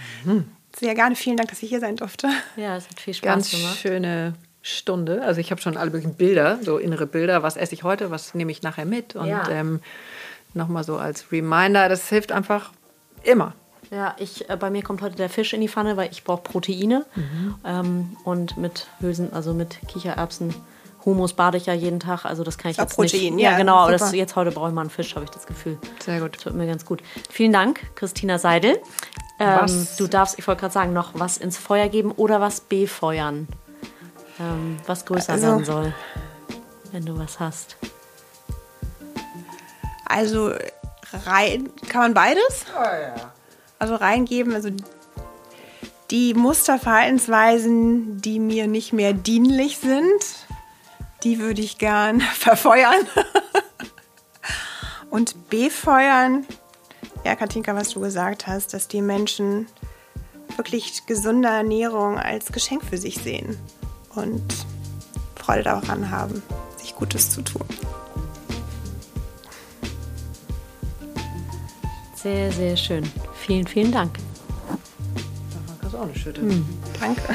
Sehr gerne. Vielen Dank, dass ich hier sein durfte. Ja, es hat viel Spaß Ganz gemacht. schöne Stunde. Also ich habe schon alle möglichen Bilder, so innere Bilder. Was esse ich heute? Was nehme ich nachher mit? Und Ja. ähm, nochmal so als Reminder, das hilft einfach immer. Ja, ich, äh, bei mir kommt heute der Fisch in die Pfanne, weil ich brauche Proteine. Ähm, und mit Hülsen, also mit Kichererbsen, Humus bade ich ja jeden Tag. Also das kann ich Ist auch jetzt Protein, nicht. Ja, ja, genau. Aber das, jetzt heute brauche ich mal einen Fisch, habe ich das Gefühl. Sehr gut. Das tut mir ganz gut. Vielen Dank, Christina Seidel. Ähm, Was- du darfst, ich wollte gerade sagen, noch was ins Feuer geben oder was befeuern. Ähm, was größer Also- werden soll, wenn du was hast. Also rein, kann man beides? Also reingeben, also die Musterverhaltensweisen, die mir nicht mehr dienlich sind, die würde ich gern verfeuern. Und befeuern ja, Katinka, was du gesagt hast, dass die Menschen wirklich gesunde Ernährung als Geschenk für sich sehen und Freude daran haben, sich Gutes zu tun. Sehr, sehr schön. Vielen, vielen Dank. Da war das auch eine Schütte. Danke.